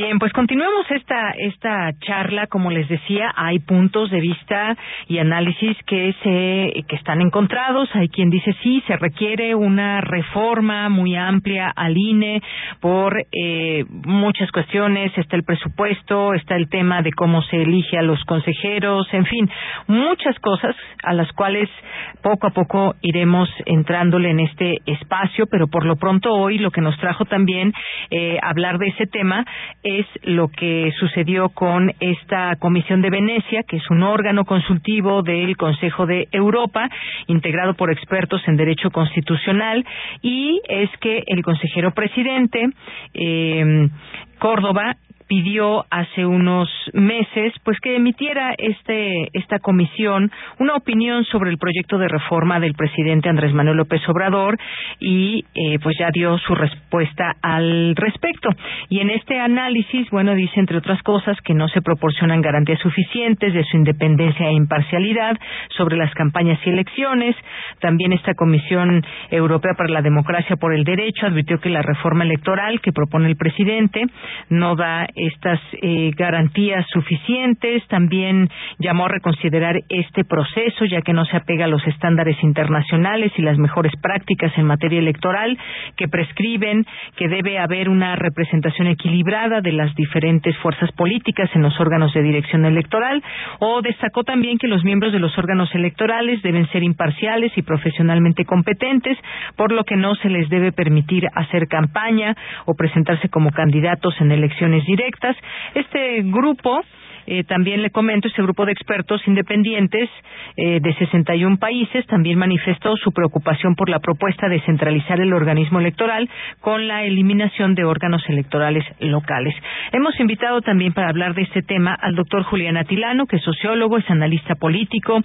Bien, pues continuemos esta esta charla, como les decía, hay puntos de vista y análisis que se que están encontrados, hay quien dice sí, se requiere una reforma muy amplia al INE por eh, muchas cuestiones, está el presupuesto, está el tema de cómo se elige a los consejeros, en fin, muchas cosas a las cuales poco a poco iremos entrándole en este espacio, pero por lo pronto hoy lo que nos trajo también eh, hablar de ese tema es lo que sucedió con esta Comisión de Venecia, que es un órgano consultivo del Consejo de Europa, integrado por expertos en derecho constitucional, y es que el consejero presidente eh, Córdoba pidió hace unos meses pues que emitiera este esta comisión una opinión sobre el proyecto de reforma del presidente Andrés Manuel López Obrador y eh, pues ya dio su respuesta al respecto. Y en este análisis bueno dice entre otras cosas que no se proporcionan garantías suficientes de su independencia e imparcialidad sobre las campañas y elecciones. También esta comisión europea para la democracia por el derecho advirtió que la reforma electoral que propone el presidente no da estas eh, garantías suficientes. También llamó a reconsiderar este proceso, ya que no se apega a los estándares internacionales y las mejores prácticas en materia electoral, que prescriben que debe haber una representación equilibrada de las diferentes fuerzas políticas en los órganos de dirección electoral. O destacó también que los miembros de los órganos electorales deben ser imparciales y profesionalmente competentes, por lo que no se les debe permitir hacer campaña o presentarse como candidatos en elecciones directas. Este grupo eh, también le comento, este grupo de expertos independientes eh, de 61 países también manifestó su preocupación por la propuesta de centralizar el organismo electoral con la eliminación de órganos electorales locales. Hemos invitado también para hablar de este tema al doctor Julián Atilano, que es sociólogo, es analista político,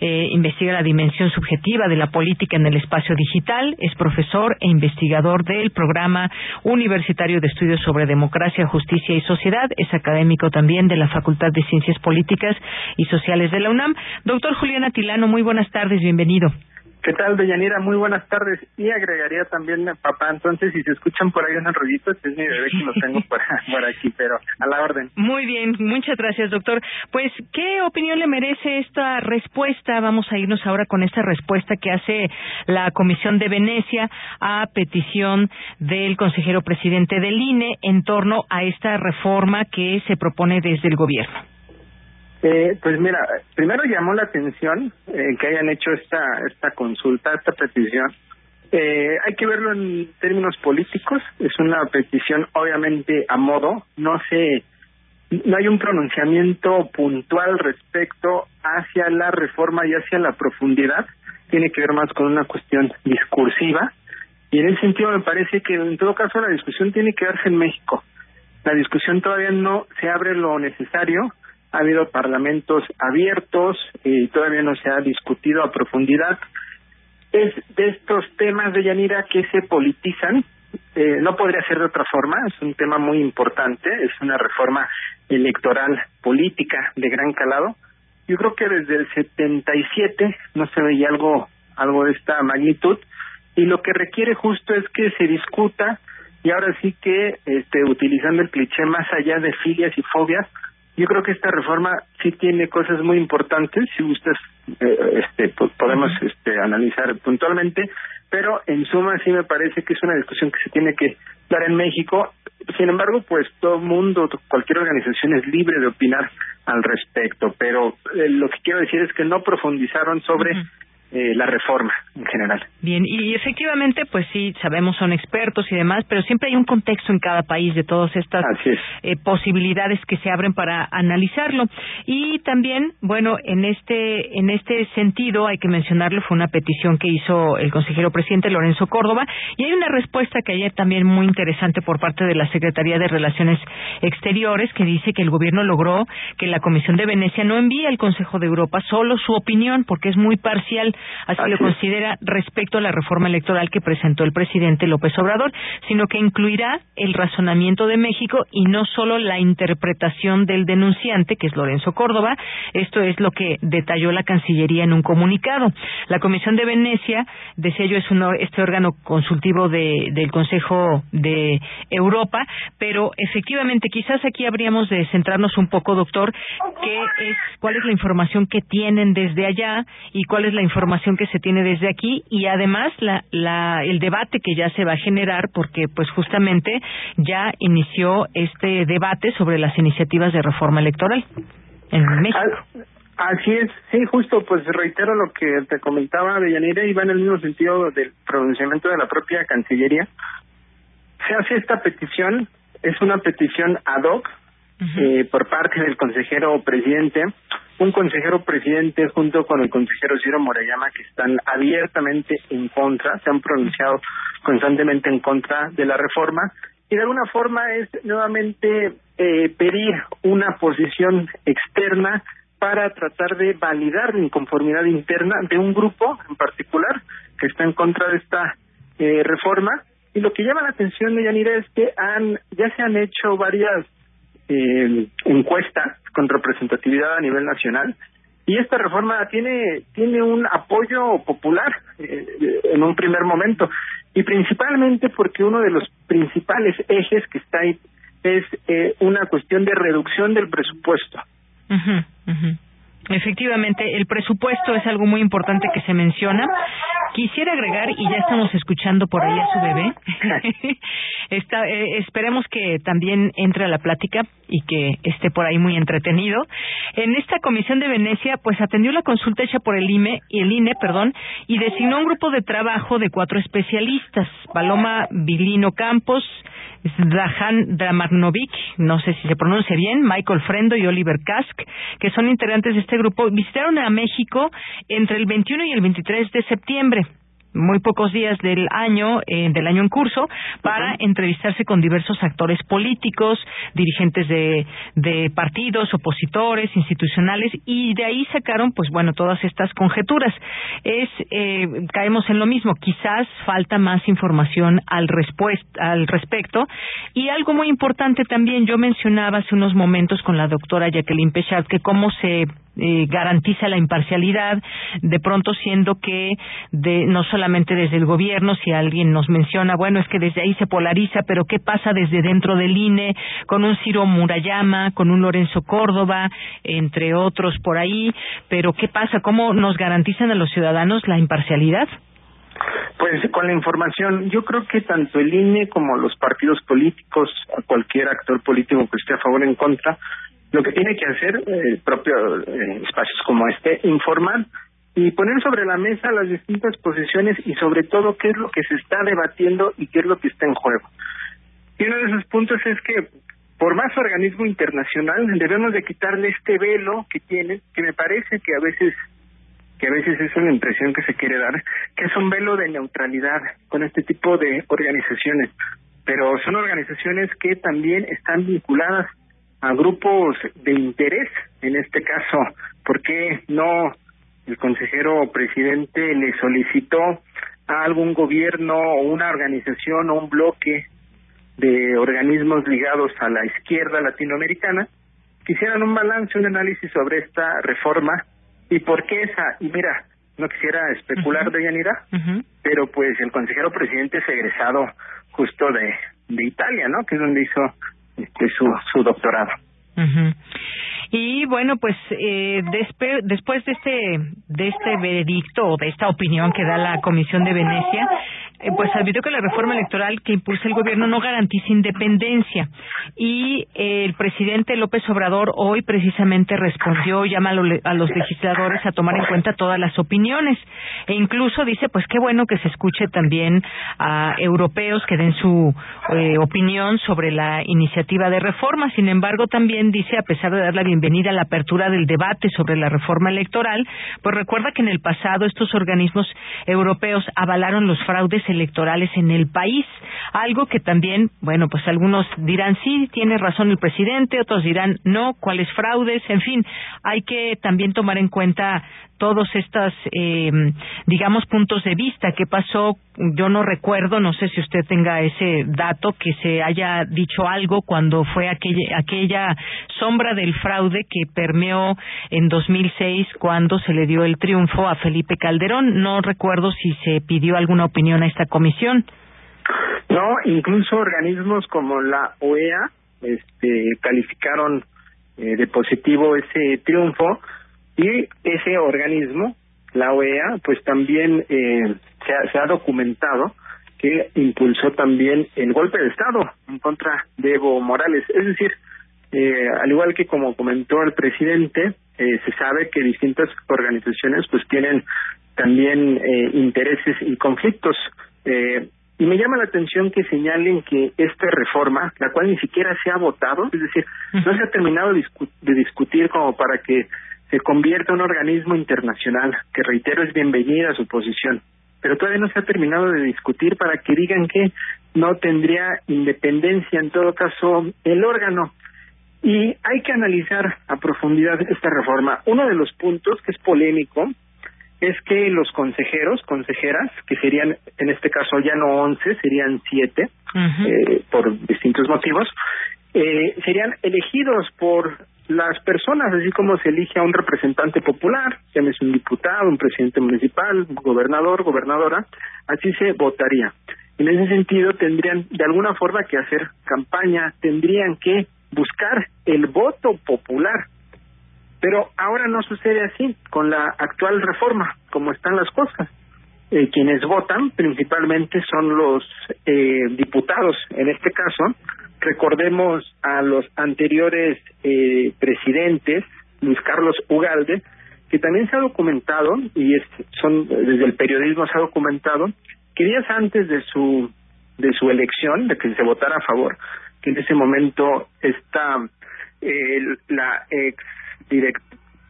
eh, investiga la dimensión subjetiva de la política en el espacio digital, es profesor e investigador del programa universitario de estudios sobre democracia, justicia y sociedad, es académico también de la Facultad de Ciencias Políticas y Sociales de la UNAM. Doctor Julián Atilano, muy buenas tardes, bienvenido. ¿Qué tal, Deyanira? Muy buenas tardes. Y agregaría también, papá, entonces, si se escuchan por ahí unos rollitos, es mi bebé que lo tengo por, por aquí, pero a la orden. Muy bien, muchas gracias, doctor. Pues, ¿qué opinión le merece esta respuesta? Vamos a irnos ahora con esta respuesta que hace la Comisión de Venecia a petición del consejero presidente del INE en torno a esta reforma que se propone desde el gobierno. Eh, pues mira, primero llamó la atención eh, que hayan hecho esta esta consulta, esta petición. Eh, hay que verlo en términos políticos. Es una petición, obviamente, a modo. No se, no hay un pronunciamiento puntual respecto hacia la reforma y hacia la profundidad. Tiene que ver más con una cuestión discursiva. Y en ese sentido me parece que en todo caso la discusión tiene que darse en México. La discusión todavía no se abre lo necesario ha habido parlamentos abiertos y todavía no se ha discutido a profundidad. Es de estos temas de Yanira que se politizan, eh, no podría ser de otra forma, es un tema muy importante, es una reforma electoral política de gran calado. Yo creo que desde el 77 no se veía algo algo de esta magnitud y lo que requiere justo es que se discuta y ahora sí que este utilizando el cliché más allá de filias y fobias yo creo que esta reforma sí tiene cosas muy importantes, si ustedes eh, este, podemos este, analizar puntualmente, pero en suma sí me parece que es una discusión que se tiene que dar en México. Sin embargo, pues todo mundo, cualquier organización es libre de opinar al respecto, pero eh, lo que quiero decir es que no profundizaron sobre eh, la reforma en general. Bien, y efectivamente, pues sí, sabemos, son expertos y demás, pero siempre hay un contexto en cada país de todas estas eh, posibilidades que se abren para analizarlo. Y también, bueno, en este, en este sentido, hay que mencionarlo, fue una petición que hizo el consejero presidente Lorenzo Córdoba, y hay una respuesta que ayer también muy interesante por parte de la Secretaría de Relaciones Exteriores, que dice que el gobierno logró que la Comisión de Venecia no envíe al Consejo de Europa solo su opinión, porque es muy parcial así, lo considera respecto a la reforma electoral que presentó el presidente López Obrador, sino que incluirá el razonamiento de México y no solo la interpretación del denunciante, que es Lorenzo Córdoba. Esto es lo que detalló la Cancillería en un comunicado. La Comisión de Venecia, decía yo, es este órgano consultivo del Consejo de Europa, pero efectivamente quizás aquí habríamos de centrarnos un poco, doctor, qué es, cuál es la información que tienen desde allá y cuál es la información que se tiene desde aquí y además la, la, el debate que ya se va a generar porque pues justamente ya inició este debate sobre las iniciativas de reforma electoral en México. Así es, sí, justo, pues reitero lo que te comentaba Deyanira y va en el mismo sentido del pronunciamiento de la propia Cancillería. Se hace esta petición, es una petición ad hoc eh, por parte del consejero presidente un consejero presidente junto con el consejero Ciro Morayama que están abiertamente en contra, se han pronunciado constantemente en contra de la reforma. Y de alguna forma es nuevamente eh, pedir una posición externa para tratar de validar la inconformidad interna de un grupo en particular que está en contra de esta eh, reforma. Y lo que llama la atención de Yanira es que han ya se han hecho varias eh, encuestas con representatividad a nivel nacional. Y esta reforma tiene tiene un apoyo popular eh, en un primer momento. Y principalmente porque uno de los principales ejes que está ahí es eh, una cuestión de reducción del presupuesto. Efectivamente, el presupuesto es algo muy importante que se menciona. Quisiera agregar, y ya estamos escuchando por ahí a su bebé, Está, eh, esperemos que también entre a la plática y que esté por ahí muy entretenido. En esta comisión de Venecia, pues atendió la consulta hecha por el INE, el INE, perdón, y designó un grupo de trabajo de cuatro especialistas: Paloma Vilino Campos, Zdahan Dramarnovic, no sé si se pronuncia bien, Michael Frendo y Oliver Kask, que son integrantes de este grupo, visitaron a México entre el 21 y el 23 de septiembre muy pocos días del año, eh, del año en curso, para entrevistarse con diversos actores políticos, dirigentes de, de partidos, opositores, institucionales, y de ahí sacaron, pues bueno, todas estas conjeturas. Es, eh, caemos en lo mismo, quizás falta más información al, al respecto. Y algo muy importante también, yo mencionaba hace unos momentos con la doctora Jacqueline Pechat que cómo se eh, garantiza la imparcialidad, de pronto siendo que de, no solamente desde el gobierno, si alguien nos menciona, bueno, es que desde ahí se polariza, pero ¿qué pasa desde dentro del INE con un Ciro Murayama, con un Lorenzo Córdoba, entre otros por ahí? Pero ¿qué pasa? ¿Cómo nos garantizan a los ciudadanos la imparcialidad? Pues con la información, yo creo que tanto el INE como los partidos políticos, cualquier actor político que esté a favor o en contra, lo que tiene que hacer el eh, propio eh, espacios como este, informar y poner sobre la mesa las distintas posiciones y sobre todo qué es lo que se está debatiendo y qué es lo que está en juego. Y uno de esos puntos es que por más organismo internacional debemos de quitarle este velo que tienen, que me parece que a veces que a veces es una impresión que se quiere dar, que es un velo de neutralidad con este tipo de organizaciones, pero son organizaciones que también están vinculadas a grupos de interés, en este caso, ¿por qué no el consejero presidente le solicitó a algún gobierno o una organización o un bloque de organismos ligados a la izquierda latinoamericana que hicieran un balance, un análisis sobre esta reforma y por qué esa, y mira, no quisiera especular de Yanira, pero pues el consejero presidente es egresado justo de, de Italia, ¿no? Que es donde hizo este, su, su doctorado. Y bueno, pues eh, después de este de este veredicto o de esta opinión que da la Comisión de Venecia, eh, pues advirtió que la reforma electoral que impulsa el gobierno no garantiza independencia. Y el presidente López Obrador hoy precisamente respondió, llama a, los legisladores a tomar en cuenta todas las opiniones. E incluso dice, pues qué bueno que se escuche también a europeos que den su eh, opinión sobre la iniciativa de reforma. Sin embargo, también dice, a pesar de dar la bienvenida a la apertura del debate sobre la reforma electoral, pues recuerda que en el pasado estos organismos europeos avalaron los fraudes electorales en el país. Algo que también, bueno, pues algunos dirán sí, tiene razón el presidente, otros dirán no, cuáles fraudes, en fin, hay que también tomar en cuenta todos estos, eh, digamos, puntos de vista. ¿Qué pasó? Yo no recuerdo, no sé si usted tenga ese dato, que se haya dicho algo cuando fue aquella, aquella sombra del fraude que permeó en 2006 cuando se le dio el triunfo a Felipe Calderón. No recuerdo si se pidió alguna opinión a esta comisión. No, incluso organismos como la OEA este, calificaron eh, de positivo ese triunfo y ese organismo, la OEA, pues también eh, se, ha, se ha documentado que impulsó también el golpe de Estado en contra de Evo Morales. Es decir, eh, al igual que como comentó el presidente, eh, se sabe que distintas organizaciones pues tienen también eh, intereses y conflictos. Eh, y me llama la atención que señalen que esta reforma, la cual ni siquiera se ha votado, es decir, no se ha terminado de discutir como para que se convierte en un organismo internacional, que reitero es bienvenida a su posición, pero todavía no se ha terminado de discutir para que digan que no tendría independencia en todo caso el órgano. Y hay que analizar a profundidad esta reforma. Uno de los puntos que es polémico es que los consejeros, consejeras, que serían en este caso ya no once, serían siete, eh, por distintos motivos, eh, serían elegidos por las personas, así como se elige a un representante popular, llámese un diputado, un presidente municipal, gobernador, gobernadora, así se votaría. En ese sentido, tendrían de alguna forma que hacer campaña, tendrían que buscar el voto popular. Pero ahora no sucede así con la actual reforma, como están las cosas. Eh, quienes votan principalmente son los eh, diputados, en este caso. Recordemos a los anteriores eh, presidentes, Luis Carlos Ugalde, que también se ha documentado, y es, son desde el periodismo se ha documentado, que días antes de su de su elección, de que se votara a favor, que en ese momento está eh, la ex, direct,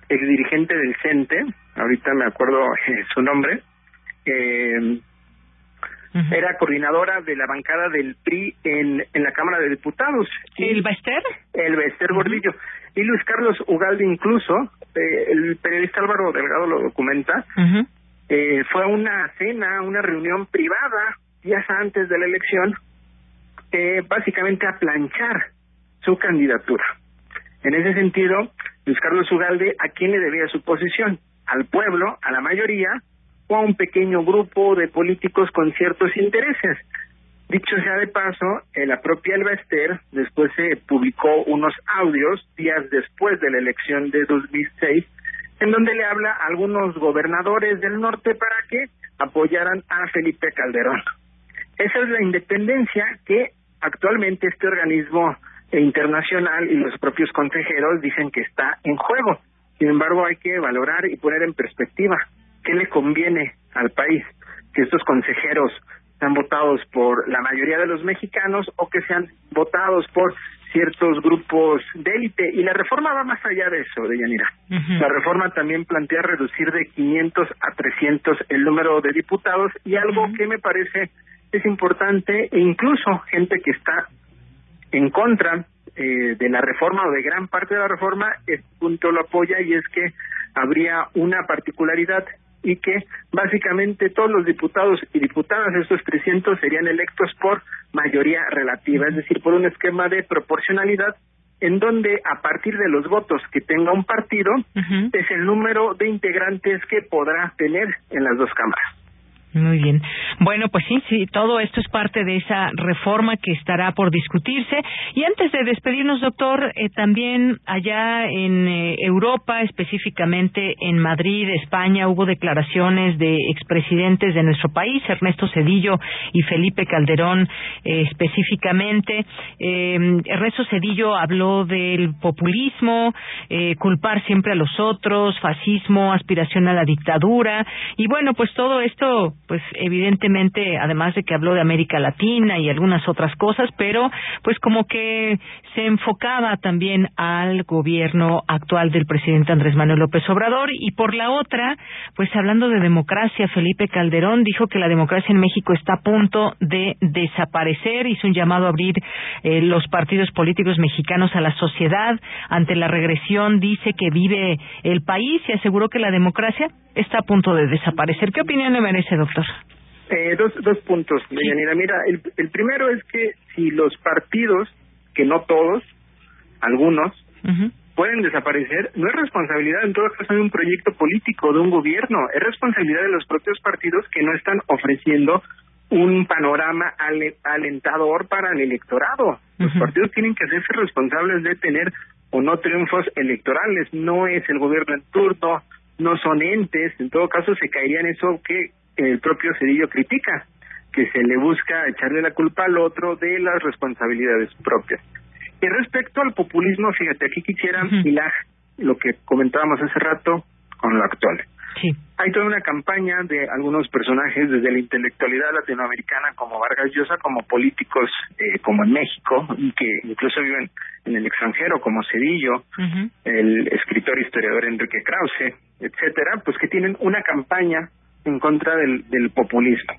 ex dirigente del CENTE, ahorita me acuerdo eh, su nombre, eh, era coordinadora de la bancada del PRI en, en la Cámara de Diputados. ¿El Bester? El Bester Gordillo. Y Luis Carlos Ugalde incluso, eh, el periodista Álvaro Delgado lo documenta, eh, fue a una cena, una reunión privada días antes de la elección, eh, básicamente a planchar su candidatura. En ese sentido, Luis Carlos Ugalde, ¿a quién le debía su posición? ¿Al pueblo, a la mayoría, o a un pequeño grupo de políticos con ciertos intereses? Dicho sea de paso, en la propia Elba Ester después se publicó unos audios días después de la elección de 2006 en donde le habla a algunos gobernadores del norte para que apoyaran a Felipe Calderón. Esa es la independencia que actualmente este organismo internacional y los propios consejeros dicen que está en juego. Sin embargo, hay que valorar y poner en perspectiva qué le conviene al país que estos consejeros sean votados por la mayoría de los mexicanos o que sean votados por ciertos grupos de élite. Y la reforma va más allá de eso, de Yanira. La reforma también plantea reducir de 500 a 300 el número de diputados y algo que me parece es importante e incluso gente que está en contra eh, de la reforma o de gran parte de la reforma, este punto lo apoya y es que habría una particularidad y que básicamente todos los diputados y diputadas, estos 300, serían electos por mayoría relativa, es decir, por un esquema de proporcionalidad en donde a partir de los votos que tenga un partido es el número de integrantes que podrá tener en las dos cámaras. Muy bien. Bueno, pues sí, sí, todo esto es parte de esa reforma que estará por discutirse. Y antes de despedirnos, doctor, eh, también allá en eh, Europa, específicamente en Madrid, España, hubo declaraciones de expresidentes de nuestro país, Ernesto Cedillo y Felipe Calderón eh, específicamente. Ernesto Cedillo habló del populismo, culpar siempre a los otros, fascismo, aspiración a la dictadura. Y bueno, pues todo esto pues evidentemente, además de que habló de América Latina y algunas otras cosas, pero pues como que se enfocaba también al gobierno actual del presidente Andrés Manuel López Obrador y por la otra, pues hablando de democracia, Felipe Calderón dijo que la democracia en México está a punto de desaparecer, hizo un llamado a abrir eh, los partidos políticos mexicanos a la sociedad ante la regresión, dice que vive el país y aseguró que la democracia está a punto de desaparecer. ¿Qué opinión le merece, doctor? Eh, dos, dos puntos, Deyanira. Mira, el, el primero es que si los partidos, que no todos, algunos, pueden desaparecer, no es responsabilidad en todo caso de un proyecto político, de un gobierno, es responsabilidad de los propios partidos que no están ofreciendo un panorama alentador para el electorado. Los partidos tienen que hacerse responsables de tener o no triunfos electorales, no es el gobierno en turno, no son entes, en todo caso se caería en eso que el propio Cedillo critica, que se le busca echarle la culpa al otro de las responsabilidades propias. Y respecto al populismo, fíjate, aquí quisiera hilar lo que comentábamos hace rato con lo actual. Sí. Hay toda una campaña de algunos personajes desde la intelectualidad latinoamericana como Vargas Llosa, como políticos eh, como en México, y que incluso viven en el extranjero como Cedillo, el escritor historiador Enrique Krause, etcétera, pues que tienen una campaña en contra del, del populismo.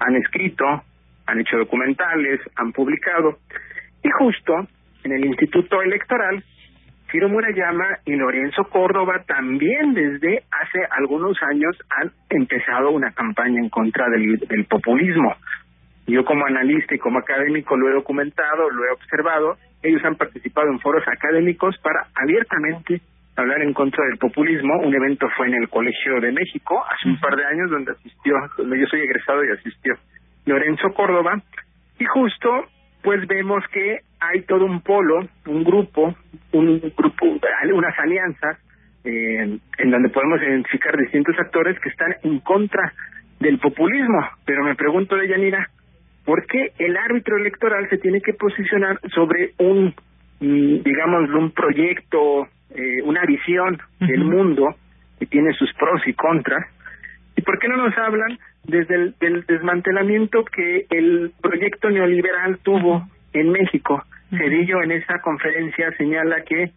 Han escrito, han hecho documentales, han publicado, y justo en el Instituto Electoral Ciro Murayama y Lorenzo Córdoba también desde hace algunos años han empezado una campaña en contra del, del populismo. Yo como analista y como académico lo he documentado, lo he observado. Ellos han participado en foros académicos para abiertamente hablar en contra del populismo. Un evento fue en el Colegio de México hace un par de años donde asistió, donde yo soy egresado y asistió Lorenzo Córdoba, y justo pues vemos que hay todo un polo, un grupo, un grupo, unas alianzas eh, en donde podemos identificar distintos actores que están en contra del populismo. Pero me pregunto de Yanira, ¿por qué el árbitro electoral se tiene que posicionar sobre un, mm, digamos, un proyecto, eh, una visión del mundo que tiene sus pros y contras? ¿Y por qué no nos hablan desde el del desmantelamiento que el proyecto neoliberal tuvo en México? Cedillo en esa conferencia señala que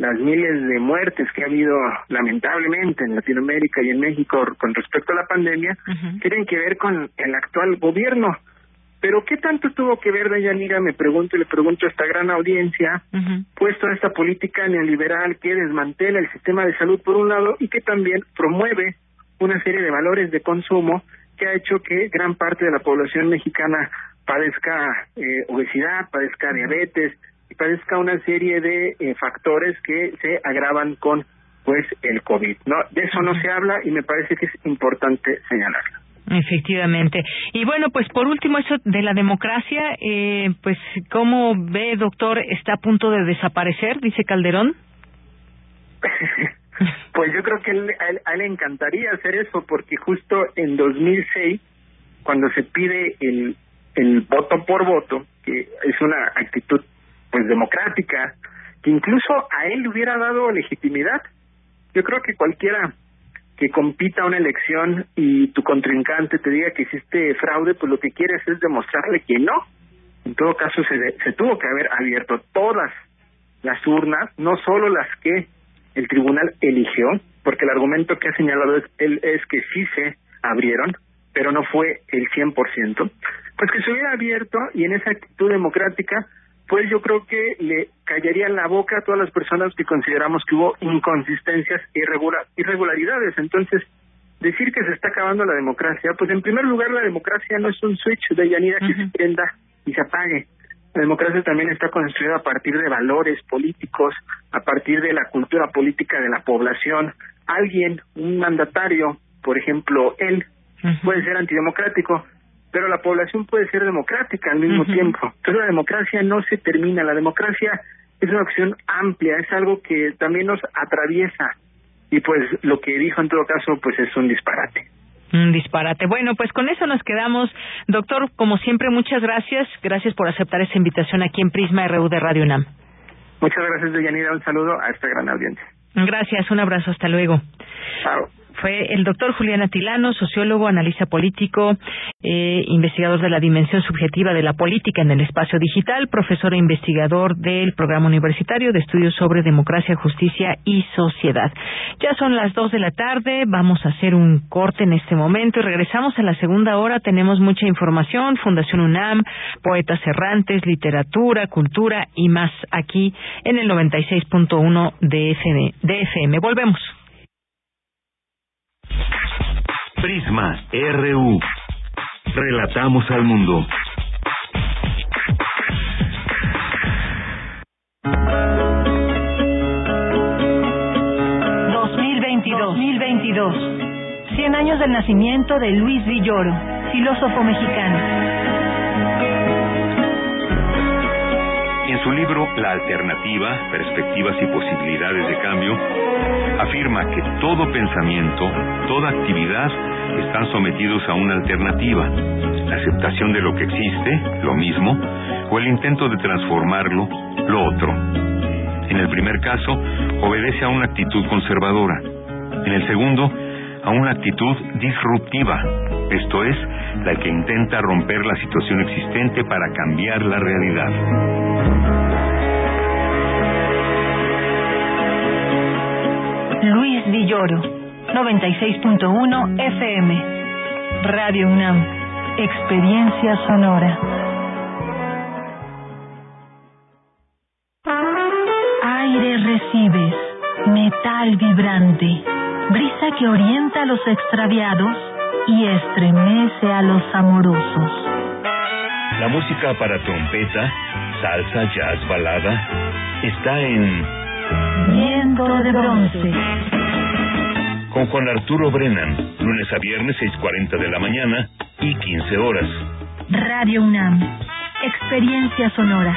las miles de muertes que ha habido lamentablemente en Latinoamérica y en México con respecto a la pandemia tienen que ver con el actual gobierno. Pero ¿qué tanto tuvo que ver, Dayanira? Me pregunto y le pregunto a esta gran audiencia, puesto a esta política neoliberal que desmantela el sistema de salud por un lado y que también promueve una serie de valores de consumo que ha hecho que gran parte de la población mexicana padezca eh, obesidad, padezca diabetes, y padezca una serie de eh, factores que se agravan con pues el COVID. No, de eso no se habla y me parece que es importante señalarlo. Efectivamente. Y bueno, pues por último, eso de la democracia, eh, pues ¿cómo ve, doctor, está a punto de desaparecer, dice Calderón? pues yo creo que a él, le encantaría hacer eso porque justo en 2006, cuando se pide el, el voto por voto, que es una actitud pues democrática, que incluso a él le hubiera dado legitimidad. Yo creo que cualquiera que compita una elección y tu contrincante te diga que hiciste fraude, pues lo que quieres es demostrarle que no. En todo caso, se, se tuvo que haber abierto todas las urnas, no solo las que el tribunal eligió, porque el argumento que ha señalado es, él es que sí se abrieron, pero no fue el 100%, pues que se hubiera abierto y en esa actitud democrática pues yo creo que le callaría en la boca a todas las personas que consideramos que hubo inconsistencias y irregularidades. Entonces, decir que se está acabando la democracia, pues en primer lugar la democracia no es un switch de llanida que se prenda y se apague. La democracia también está construida a partir de valores políticos, a partir de la cultura política de la población. Alguien, un mandatario, por ejemplo, él, puede ser antidemocrático, pero la población puede ser democrática al mismo tiempo. Entonces la democracia no se termina, la democracia es una opción amplia, es algo que también nos atraviesa y pues lo que dijo en todo caso pues es un disparate. Un disparate. Bueno, pues con eso nos quedamos. Doctor, como siempre, muchas gracias. Gracias por aceptar esta invitación aquí en Prisma RU de Radio UNAM. Muchas gracias, Deyanira. Un saludo a esta gran audiencia. Gracias, un abrazo. Hasta luego. Chao fue el doctor Julián Atilano, sociólogo, analista político, eh, investigador de la dimensión subjetiva de la política en el espacio digital, profesor e investigador del programa universitario de estudios sobre democracia, justicia y sociedad. Ya son las dos de la tarde, vamos a hacer un corte en este momento y regresamos a la segunda hora. Tenemos mucha información, Fundación UNAM, poetas errantes, literatura, cultura y más aquí en el 96.1 de FM. Volvemos. Prisma RU. Relatamos al mundo. ...2022... ...100 años del nacimiento de Luis Villoro... ...filósofo mexicano. Su libro La Alternativa, Perspectivas y Posibilidades de Cambio, afirma que todo pensamiento, toda actividad están sometidos a una alternativa, la aceptación de lo que existe, lo mismo, o el intento de transformarlo, lo otro. En el primer caso, obedece a una actitud conservadora. En el segundo, a una actitud disruptiva, esto es, la que intenta romper la situación existente para cambiar la realidad. Luis Villoro, 96.1 FM. Radio UNAM, Experiencia Sonora. Aire recibes, metal vibrante, brisa que orienta a los extraviados y estremece a los amorosos. La música para trompeta, salsa, jazz, balada, está en Viento de bronce. Con Juan Arturo Brennan, lunes a viernes 6.40 de la mañana y 15 horas. Radio UNAM. Experiencia sonora.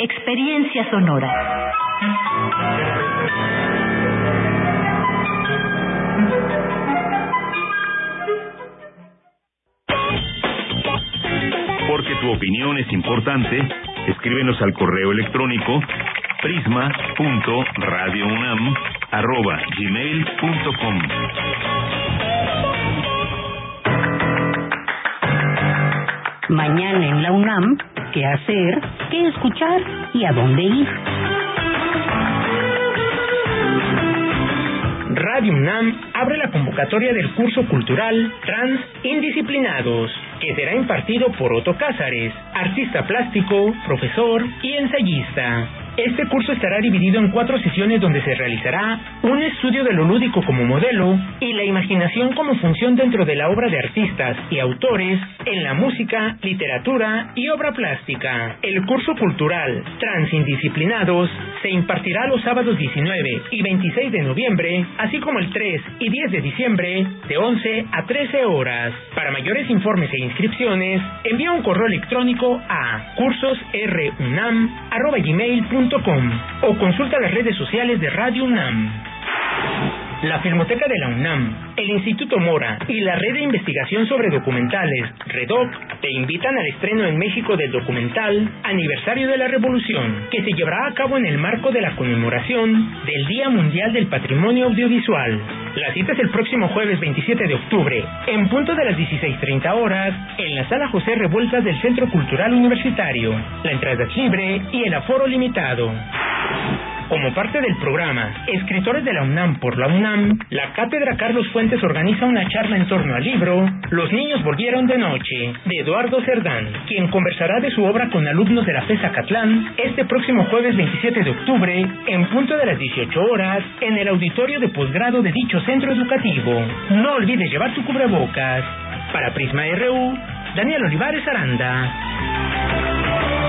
experiencia sonora. Porque tu opinión es importante, escríbenos al correo electrónico prisma.radiounam@gmail.com. Mañana en la UNAM, ¿qué hacer? ¿Qué escuchar? ¿Y a dónde ir? Radio UNAM abre la convocatoria del curso cultural Trans Indisciplinados, que será impartido por Otto Cázares, artista plástico, profesor y ensayista. Este curso estará dividido en cuatro sesiones donde se realizará un estudio de lo lúdico como modelo y la imaginación como función dentro de la obra de artistas y autores en la música, literatura y obra plástica. El curso cultural Transindisciplinados se impartirá los sábados 19 y 26 de noviembre, así como el 3 y 10 de diciembre, de 11 a 13 horas. Para mayores informes e inscripciones, envía un correo electrónico a cursosrunam.gmail.com o consulta las redes sociales de Radio UNAM. La Filmoteca de la UNAM, el Instituto Mora y la Red de Investigación sobre Documentales, REDOC, te invitan al estreno en México del documental Aniversario de la Revolución, que se llevará a cabo en el marco de la conmemoración del Día Mundial del Patrimonio Audiovisual. La cita es el próximo jueves 27 de octubre, en punto de las 16.30 horas, en la Sala José Revueltas del Centro Cultural Universitario. La entrada es libre y el aforo limitado. Como parte del programa Escritores de la UNAM por la UNAM, la Cátedra Carlos Fuentes organiza una charla en torno al libro Los niños volvieron de noche, de Eduardo Cerdán, quien conversará de su obra con alumnos de la FESA Catlán este próximo jueves 27 de octubre, en punto de las 18 horas, en el auditorio de posgrado de dicho centro educativo. No olvides llevar tu cubrebocas. Para Prisma RU, Daniel Olivares Aranda.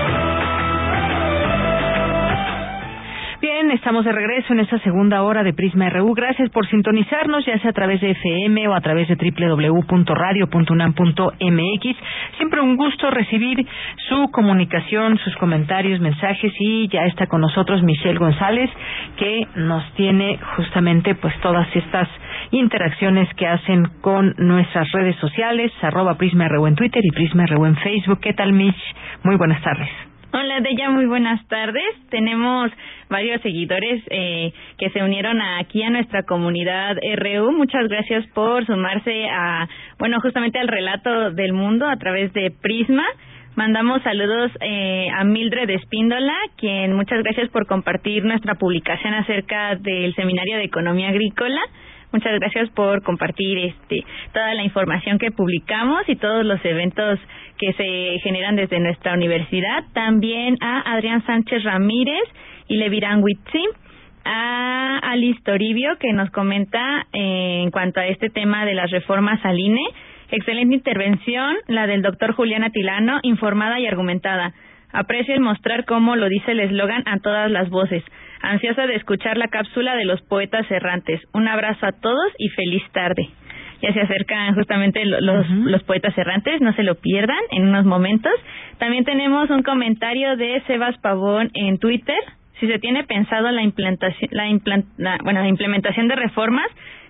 Estamos de regreso en esta segunda hora de Prisma RU. Gracias por sintonizarnos, ya sea a través de FM o a través de www.radio.unam.mx. Siempre un gusto recibir su comunicación, sus comentarios, mensajes y ya está con nosotros Michelle González que nos tiene justamente pues todas estas interacciones que hacen con nuestras redes sociales, arroba Prisma RU en Twitter y Prisma RU en Facebook. ¿Qué tal, Mich? Muy buenas tardes. Hola, Deya, muy buenas tardes. Tenemos varios seguidores eh, que se unieron aquí a nuestra comunidad RU. Muchas gracias por sumarse a, bueno, justamente al relato del mundo a través de Prisma. Mandamos saludos eh, a Mildred Espíndola, quien muchas gracias por compartir nuestra publicación acerca del Seminario de Economía Agrícola. Muchas gracias por compartir este toda la información que publicamos y todos los eventos que se generan desde nuestra universidad. También a Adrián Sánchez Ramírez y Levirán Huitzim a Alice Toribio que nos comenta eh, en cuanto a este tema de las reformas al INE Excelente intervención, la del doctor Julián Atilano, informada y argumentada. Aprecio el mostrar cómo lo dice el eslogan a todas las voces. Ansiosa de escuchar la cápsula de los poetas errantes. Un abrazo a todos y feliz tarde. Ya se acercan justamente los, los poetas errantes, no se lo pierdan en unos momentos. También tenemos un comentario de Sebas Pavón en Twitter. Si se tiene pensado la implantación, la, bueno, la implementación de reformas,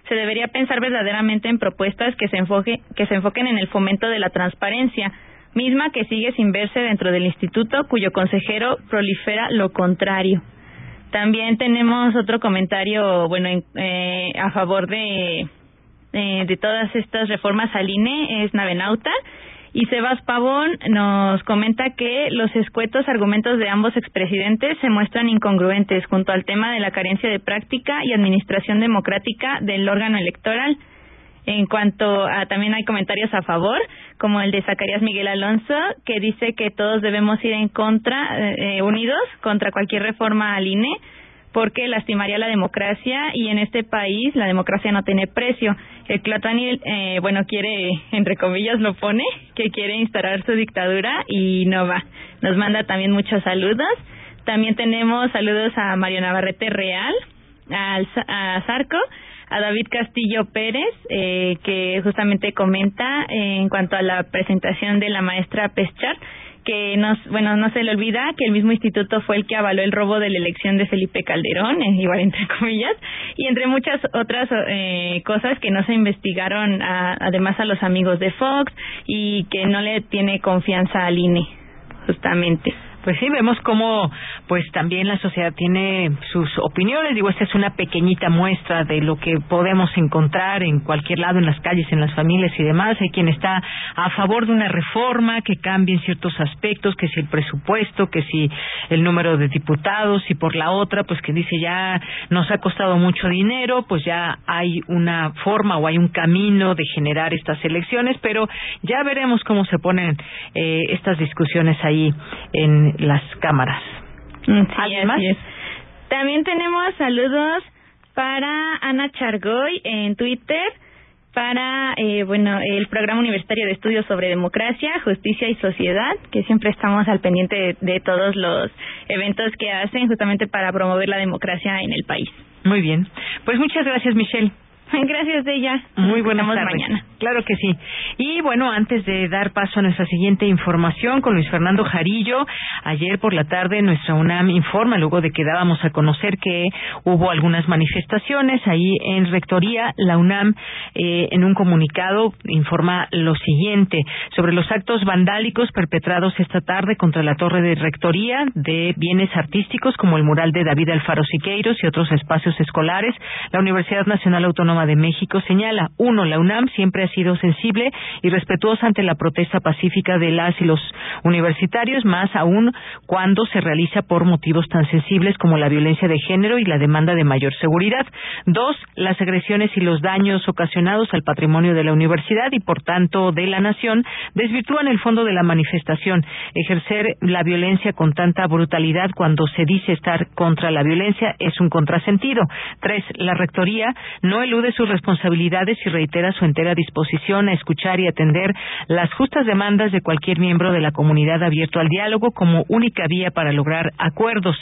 se debería pensar verdaderamente en propuestas que se, enfoque, que se enfoquen en el fomento de la transparencia, misma que sigue sin verse dentro del instituto, cuyo consejero prolifera lo contrario. También tenemos otro comentario, bueno, eh, a favor de, eh, de todas estas reformas al INE, es Navenauta. Y Sebas Pavón nos comenta que los escuetos argumentos de ambos expresidentes se muestran incongruentes junto al tema de la carencia de práctica y administración democrática del órgano electoral. En cuanto a también hay comentarios a favor, como el de Zacarías Miguel Alonso, que dice que todos debemos ir en contra, eh, eh, unidos contra cualquier reforma al INE, porque lastimaría la democracia y en este país la democracia no tiene precio. El Clatani, eh, bueno, quiere, entre comillas lo pone, que quiere instalar su dictadura y no va. Nos manda también muchos saludos. También tenemos saludos a Mario Navarrete Real, al, a Zarco, a David Castillo Pérez, eh, que justamente comenta en cuanto a la presentación de la maestra Peschar que nos, bueno, no se le olvida que el mismo instituto fue el que avaló el robo de la elección de Felipe Calderón, eh, igual entre comillas, y entre muchas otras eh, cosas que no se investigaron además a los amigos de Fox y que no le tiene confianza al INE, justamente. Pues sí, vemos cómo pues también la sociedad tiene sus opiniones. Digo, esta es una pequeñita muestra de lo que podemos encontrar en cualquier lado, en las calles, en las familias y demás. Hay quien está a favor de una reforma que cambie ciertos aspectos, que si el presupuesto, que si el número de diputados y por la otra, pues que dice ya nos ha costado mucho dinero, pues ya hay una forma o hay un camino de generar estas elecciones, pero ya veremos cómo se ponen eh, estas discusiones ahí en las cámaras. Mm, sí, También tenemos saludos para Ana Chargoy en Twitter, para eh, bueno el programa universitario de estudios sobre democracia, justicia y sociedad, que siempre estamos al pendiente de, todos los eventos que hacen justamente para promover la democracia en el país. Muy bien, pues muchas gracias Michelle. Gracias de ella. Muy buenas tardes. mañana. Claro que sí. Y bueno, antes de dar paso a nuestra siguiente información con Luis Fernando Jarillo, ayer por la tarde nuestra UNAM informa, luego de que dábamos a conocer que hubo algunas manifestaciones ahí en Rectoría, la UNAM eh, en un comunicado informa lo siguiente sobre los actos vandálicos perpetrados esta tarde contra la torre de Rectoría de bienes artísticos como el mural de David Alfaro Siqueiros y otros espacios escolares. La Universidad Nacional Autónoma de México señala, uno, la UNAM siempre ha sido sensible y respetuosa ante la protesta pacífica de las y los universitarios, más aún cuando se realiza por motivos tan sensibles como la violencia de género y la demanda de mayor seguridad. Dos, las agresiones y los daños ocasionados al patrimonio de la universidad y, por tanto, de la nación desvirtúan el fondo de la manifestación. Ejercer la violencia con tanta brutalidad cuando se dice estar contra la violencia es un contrasentido. Tres, la rectoría no elude sus responsabilidades y reitera su entera disposición a escuchar y atender las justas demandas de cualquier miembro de la comunidad abierto al diálogo como única vía para lograr acuerdos.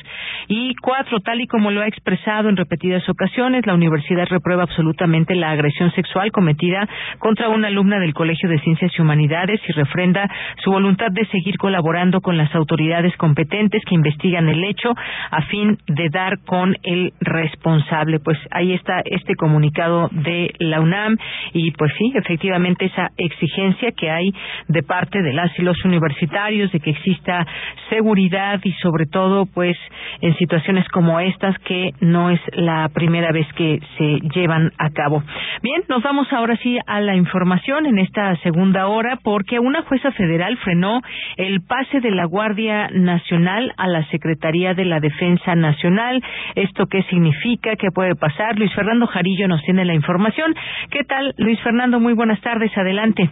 Y cuatro, tal y como lo ha expresado en repetidas ocasiones, la universidad reprueba absolutamente la agresión sexual cometida contra una alumna del Colegio de Ciencias y Humanidades y refrenda su voluntad de seguir colaborando con las autoridades competentes que investigan el hecho a fin de dar con el responsable. Pues ahí está este comunicado de la UNAM y pues sí, efectivamente esa exigencia que hay de parte de las y los universitarios de que exista seguridad y sobre todo pues en situaciones como estas que no es la primera vez que se llevan a cabo. Bien, nos vamos ahora sí a la información en esta segunda hora porque una jueza federal frenó el pase de la Guardia Nacional a la Secretaría de la Defensa Nacional. ¿Esto qué significa? ¿Qué puede pasar? Luis Fernando Jarillo nos tiene la información. ¿Qué tal, Luis Fernando? Muy buenas tardes. Adelante.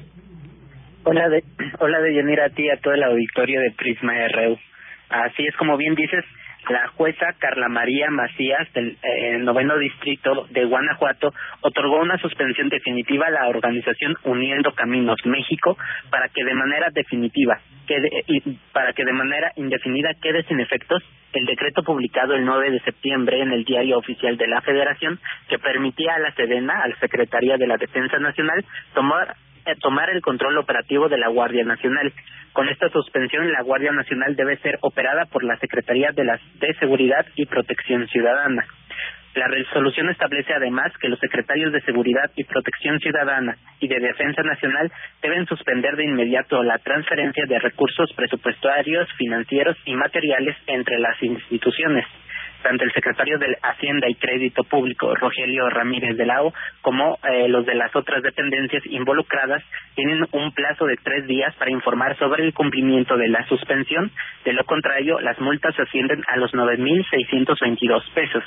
Hola, de, hola, Deyanira, a ti, a todo el auditorio de Prisma RU. Así es como bien dices, la jueza Carla María Macías del eh, noveno distrito de Guanajuato otorgó una suspensión definitiva a la organización Uniendo Caminos México para que de manera definitiva quede, y para que de manera indefinida quede sin efectos el decreto publicado el 9 de septiembre en el Diario Oficial de la Federación que permitía a la Sedena, a la Secretaría de la Defensa Nacional, tomar tomar el control operativo de la Guardia Nacional. Con esta suspensión, la Guardia Nacional debe ser operada por la Secretaría de, la, de Seguridad y Protección Ciudadana. La resolución establece además que los secretarios de Seguridad y Protección Ciudadana y de Defensa Nacional deben suspender de inmediato la transferencia de recursos presupuestarios, financieros y materiales entre las instituciones tanto el secretario de Hacienda y Crédito Público, Rogelio Ramírez de Lao, como eh, los de las otras dependencias involucradas, tienen un plazo de tres días para informar sobre el cumplimiento de la suspensión. De lo contrario, las multas ascienden a los 9.622 pesos.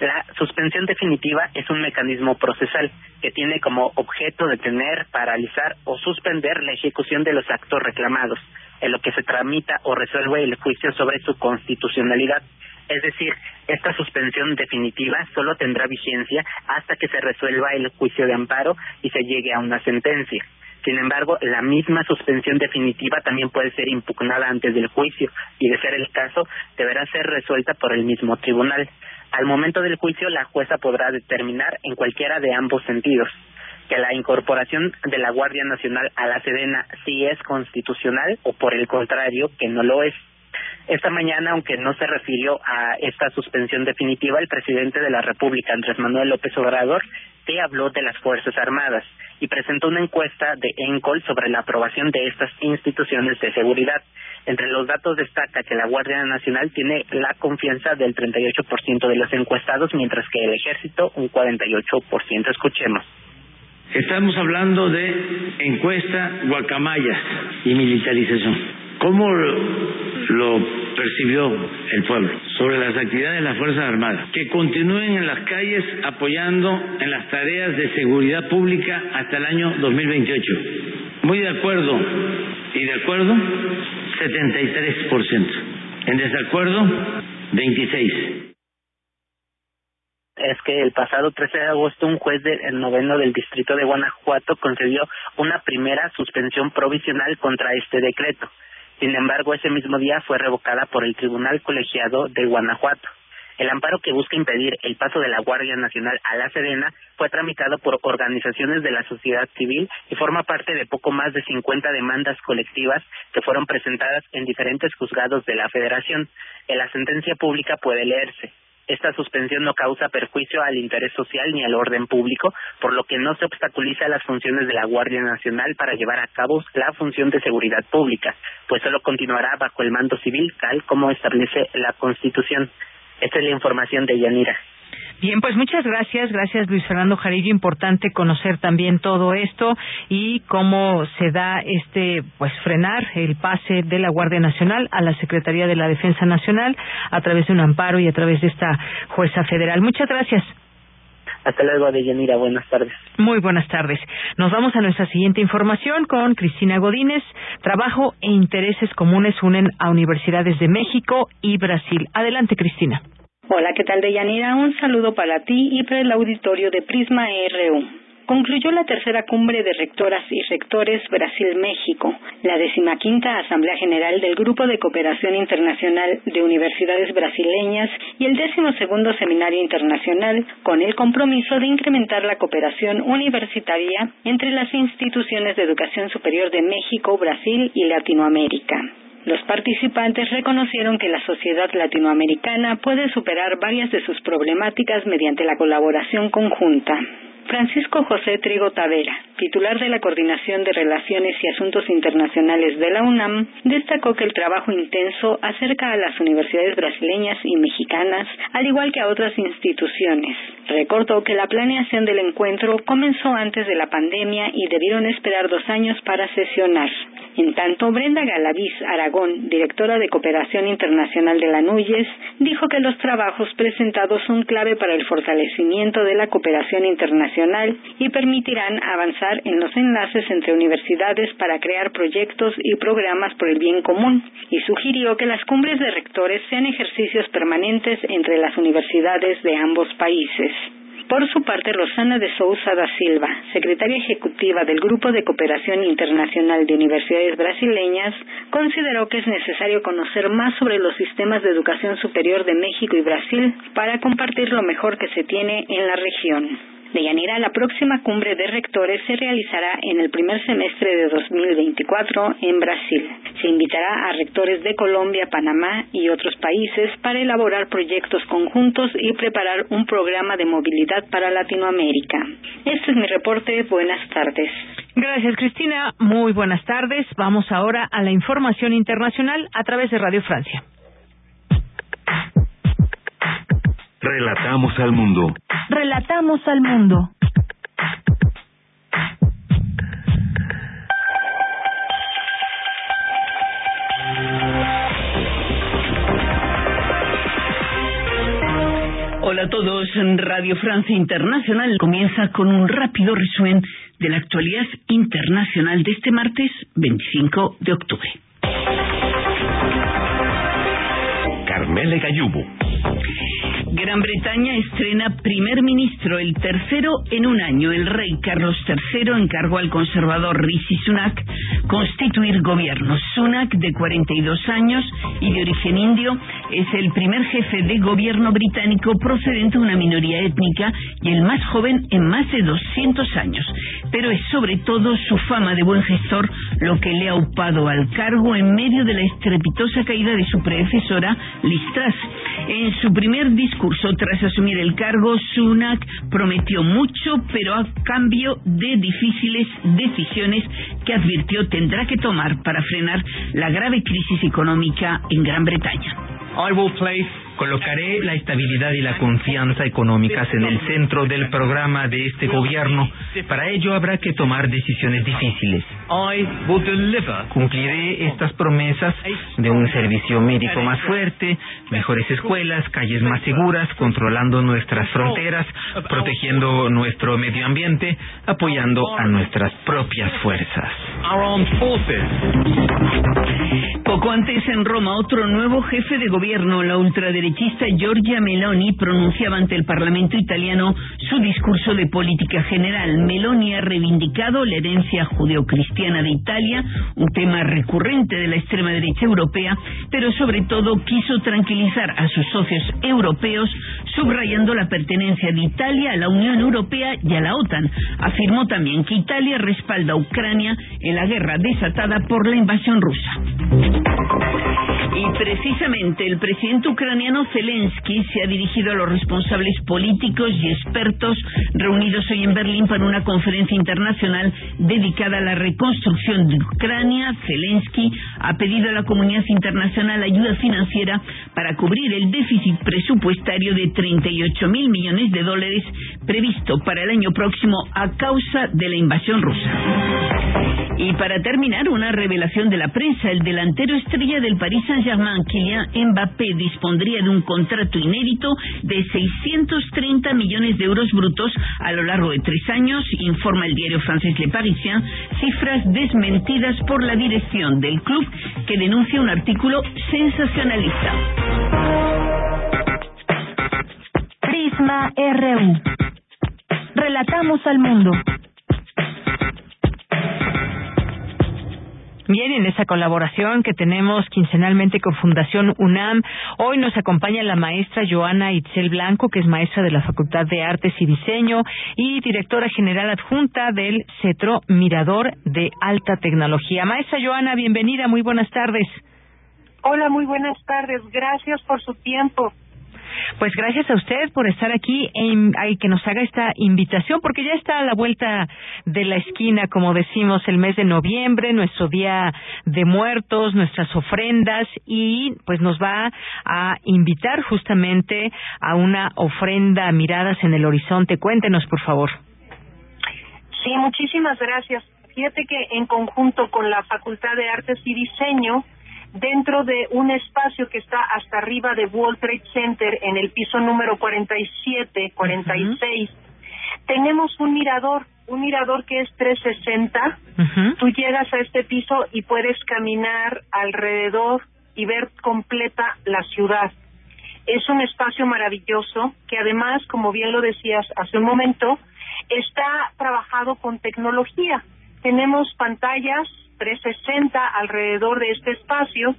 La suspensión definitiva es un mecanismo procesal que tiene como objeto detener, paralizar o suspender la ejecución de los actos reclamados, en lo que se tramita o resuelve el juicio sobre su constitucionalidad es decir, esta suspensión definitiva solo tendrá vigencia hasta que se resuelva el juicio de amparo y se llegue a una sentencia. Sin embargo, la misma suspensión definitiva también puede ser impugnada antes del juicio y, de ser el caso, deberá ser resuelta por el mismo tribunal. Al momento del juicio, la jueza podrá determinar en cualquiera de ambos sentidos que la incorporación de la Guardia Nacional a la Sedena sí es constitucional o, por el contrario, que no lo es. Esta mañana, aunque no se refirió a esta suspensión definitiva, el presidente de la República, Andrés Manuel López Obrador, te habló de las Fuerzas Armadas y presentó una encuesta de ENCOL sobre la aprobación de estas instituciones de seguridad. Entre los datos destaca que la Guardia Nacional tiene la confianza del 38% de los encuestados, mientras que el Ejército un 48%. Escuchemos. Estamos hablando de encuesta guacamayas y militarización. ¿Cómo lo percibió el pueblo sobre las actividades de las Fuerzas Armadas? Que continúen en las calles apoyando en las tareas de seguridad pública hasta el año 2028. Muy de acuerdo y de acuerdo, 73%. En desacuerdo, 26 es que el pasado 13 de agosto un juez del noveno del distrito de Guanajuato concedió una primera suspensión provisional contra este decreto. Sin embargo, ese mismo día fue revocada por el Tribunal Colegiado de Guanajuato. El amparo que busca impedir el paso de la Guardia Nacional a la Sedena fue tramitado por organizaciones de la sociedad civil y forma parte de poco más de 50 demandas colectivas que fueron presentadas en diferentes juzgados de la Federación. En la sentencia pública puede leerse esta suspensión no causa perjuicio al interés social ni al orden público, por lo que no se obstaculiza las funciones de la Guardia Nacional para llevar a cabo la función de seguridad pública, pues solo continuará bajo el mando civil, tal como establece la Constitución. Esta es la información de Yanira. Bien, pues muchas gracias, gracias Luis Fernando Jarillo. Importante conocer también todo esto y cómo se da este, pues frenar el pase de la Guardia Nacional a la Secretaría de la Defensa Nacional a través de un amparo y a través de esta jueza federal. Muchas gracias. Hasta luego, Deyanira. Buenas tardes. Muy buenas tardes. Nos vamos a nuestra siguiente información con Cristina Godínez. Trabajo e intereses comunes unen a universidades de México y Brasil. Adelante, Cristina. Hola, ¿qué tal, Deyanira? Un saludo para ti y para el auditorio de Prisma RU. Concluyó la tercera cumbre de rectoras y rectores Brasil-México, la decimaquinta Asamblea General del Grupo de Cooperación Internacional de Universidades Brasileñas y el décimo segundo Seminario Internacional, con el compromiso de incrementar la cooperación universitaria entre las instituciones de educación superior de México, Brasil y Latinoamérica. Los participantes reconocieron que la sociedad latinoamericana puede superar varias de sus problemáticas mediante la colaboración conjunta. Francisco José Trigo Tavera, titular de la Coordinación de Relaciones y Asuntos Internacionales de la UNAM, destacó que el trabajo intenso acerca a las universidades brasileñas y mexicanas, al igual que a otras instituciones. Recordó que la planeación del encuentro comenzó antes de la pandemia y debieron esperar dos años para sesionar. En tanto, Brenda Galaviz Aragón, directora de Cooperación Internacional de la NUYES, dijo que los trabajos presentados son clave para el fortalecimiento de la cooperación internacional y permitirán avanzar en los enlaces entre universidades para crear proyectos y programas por el bien común, y sugirió que las cumbres de rectores sean ejercicios permanentes entre las universidades de ambos países. Por su parte, Rosana de Sousa da Silva, secretaria ejecutiva del Grupo de Cooperación Internacional de Universidades Brasileñas, consideró que es necesario conocer más sobre los sistemas de educación superior de México y Brasil para compartir lo mejor que se tiene en la región. De Yanira, la próxima cumbre de rectores se realizará en el primer semestre de 2024 en Brasil. Se invitará a rectores de Colombia, Panamá y otros países para elaborar proyectos conjuntos y preparar un programa de movilidad para Latinoamérica. Este es mi reporte. Buenas tardes. Gracias, Cristina. Muy buenas tardes. Vamos ahora a la información internacional a través de Radio Francia. Relatamos al mundo. Relatamos al mundo. Hola a todos, Radio Francia Internacional comienza con un rápido resumen de la actualidad internacional de este martes 25 de octubre. Carmele Gayubo. Gran Bretaña estrena primer ministro, el tercero en un año. El rey Carlos III encargó al conservador Rishi Sunak constituir gobierno. Sunak, de 42 años y de origen indio, es el primer jefe de gobierno británico procedente de una minoría étnica y el más joven en más de 200 años. Pero es sobre todo su fama de buen gestor lo que le ha upado al cargo en medio de la estrepitosa caída de su predecesora, Liz. En su primer discurso tras asumir el cargo, Sunak prometió mucho, pero a cambio de difíciles decisiones que advirtió tendrá que tomar para frenar la grave crisis económica en Gran Bretaña. Colocaré la estabilidad y la confianza económicas en el centro del programa de este gobierno. Para ello habrá que tomar decisiones difíciles. Cumpliré estas promesas de un servicio médico más fuerte, mejores escuelas, calles más seguras, controlando nuestras fronteras, protegiendo nuestro medio ambiente, apoyando a nuestras propias fuerzas. Poco antes en Roma, otro nuevo jefe de gobierno, la ultraderechista Giorgia Meloni, pronunciaba ante el Parlamento italiano su discurso de política general. Meloni ha reivindicado la herencia judeocristiana de Italia, un tema recurrente de la extrema derecha europea, pero sobre todo quiso tranquilizar a sus socios europeos, subrayando la pertenencia de Italia a la Unión Europea y a la OTAN. Afirmó también que Italia respalda a Ucrania en la guerra desatada por la invasión rusa. Y precisamente el presidente ucraniano Zelensky se ha dirigido a los responsables políticos y expertos reunidos hoy en Berlín para una conferencia internacional dedicada a la reconstrucción de Ucrania. Zelensky ha pedido a la comunidad internacional ayuda financiera para cubrir el déficit presupuestario de 38 mil millones de dólares previsto para el año próximo a causa de la invasión rusa. Y para terminar, una revelación de la prensa, el delantero estrella del Paris Saint-Germain, Kylian Mbappé, dispondría de un contrato inédito de 630 millones de euros brutos a lo largo de tres años, informa el diario francés Le Parisien, cifras desmentidas por la dirección del club que denuncia un artículo sensacionalista. Prisma RU. Relatamos al mundo. Bien, en esa colaboración que tenemos quincenalmente con Fundación UNAM, hoy nos acompaña la maestra Joana Itzel Blanco, que es maestra de la Facultad de Artes y Diseño y directora general adjunta del Cetro Mirador de Alta Tecnología. Maestra Joana, bienvenida, muy buenas tardes. Hola, muy buenas tardes. Gracias por su tiempo. Pues gracias a usted por estar aquí y que nos haga esta invitación, porque ya está a la vuelta de la esquina, como decimos, el mes de noviembre, nuestro día de muertos, nuestras ofrendas, y pues nos va a invitar justamente a una ofrenda miradas en el horizonte. Cuéntenos, por favor. Sí, muchísimas gracias. fíjate que en conjunto con la Facultad de Artes y Diseño, dentro de un espacio que está hasta arriba de World Trade Center en el piso número 47, 46, tenemos un mirador, un mirador que es 360. Tú llegas a este piso y puedes caminar alrededor y ver completa la ciudad. Es un espacio maravilloso que además, como bien lo decías hace un momento, está trabajado con tecnología. Tenemos pantallas 360 alrededor de este espacio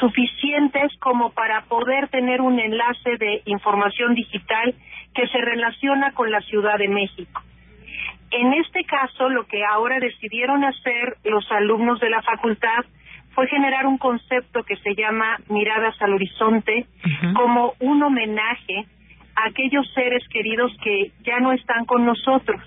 suficientes como para poder tener un enlace de información digital que se relaciona con la Ciudad de México. En este caso, lo que ahora decidieron hacer los alumnos de la facultad fue generar un concepto que se llama Miradas al Horizonte como un homenaje a aquellos seres queridos que ya no están con nosotros.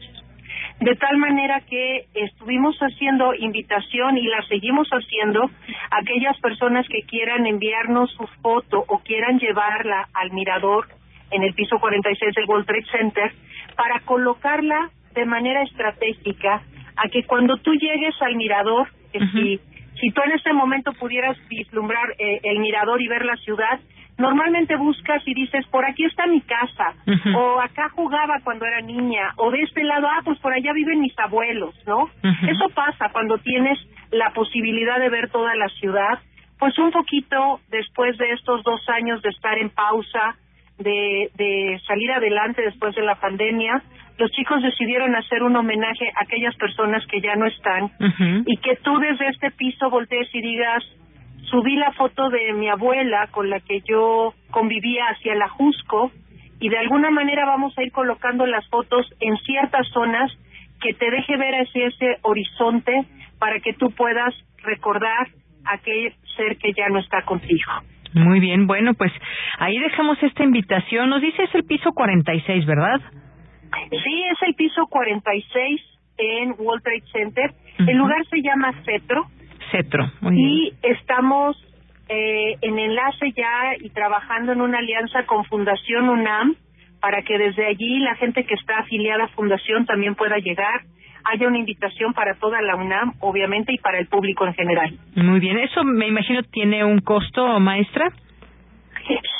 De tal manera que estuvimos haciendo invitación y la seguimos haciendo a aquellas personas que quieran enviarnos su foto o quieran llevarla al mirador en el piso 46 del World Trade Center para colocarla de manera estratégica a que cuando tú llegues al mirador, si si tú en ese momento pudieras vislumbrar eh, el mirador y ver la ciudad, normalmente buscas y dices, por aquí está mi casa, o acá jugaba cuando era niña, o de este lado, ah, pues por allá viven mis abuelos, ¿no? Eso pasa cuando tienes la posibilidad de ver toda la ciudad, pues un poquito después de estos dos años de estar en pausa, de, de salir adelante después de la pandemia, los chicos decidieron hacer un homenaje a aquellas personas que ya no están y que tú desde este piso voltees y digas, subí la foto de mi abuela con la que yo convivía hacia la Jusco y de alguna manera vamos a ir colocando las fotos en ciertas zonas que te deje ver hacia ese horizonte para que tú puedas recordar aquel ser que ya no está contigo. Muy bien, bueno, pues ahí dejamos esta invitación. Nos dice es el piso 46, ¿verdad? Sí, es el piso 46 en World Trade Center. El lugar se llama Cetro. Cetro. y estamos eh, en enlace ya y trabajando en una alianza con Fundación UNAM para que desde allí la gente que está afiliada a Fundación también pueda llegar. Haya una invitación para toda la UNAM, obviamente, y para el público en general. Muy bien. ¿Eso me imagino tiene un costo, maestra?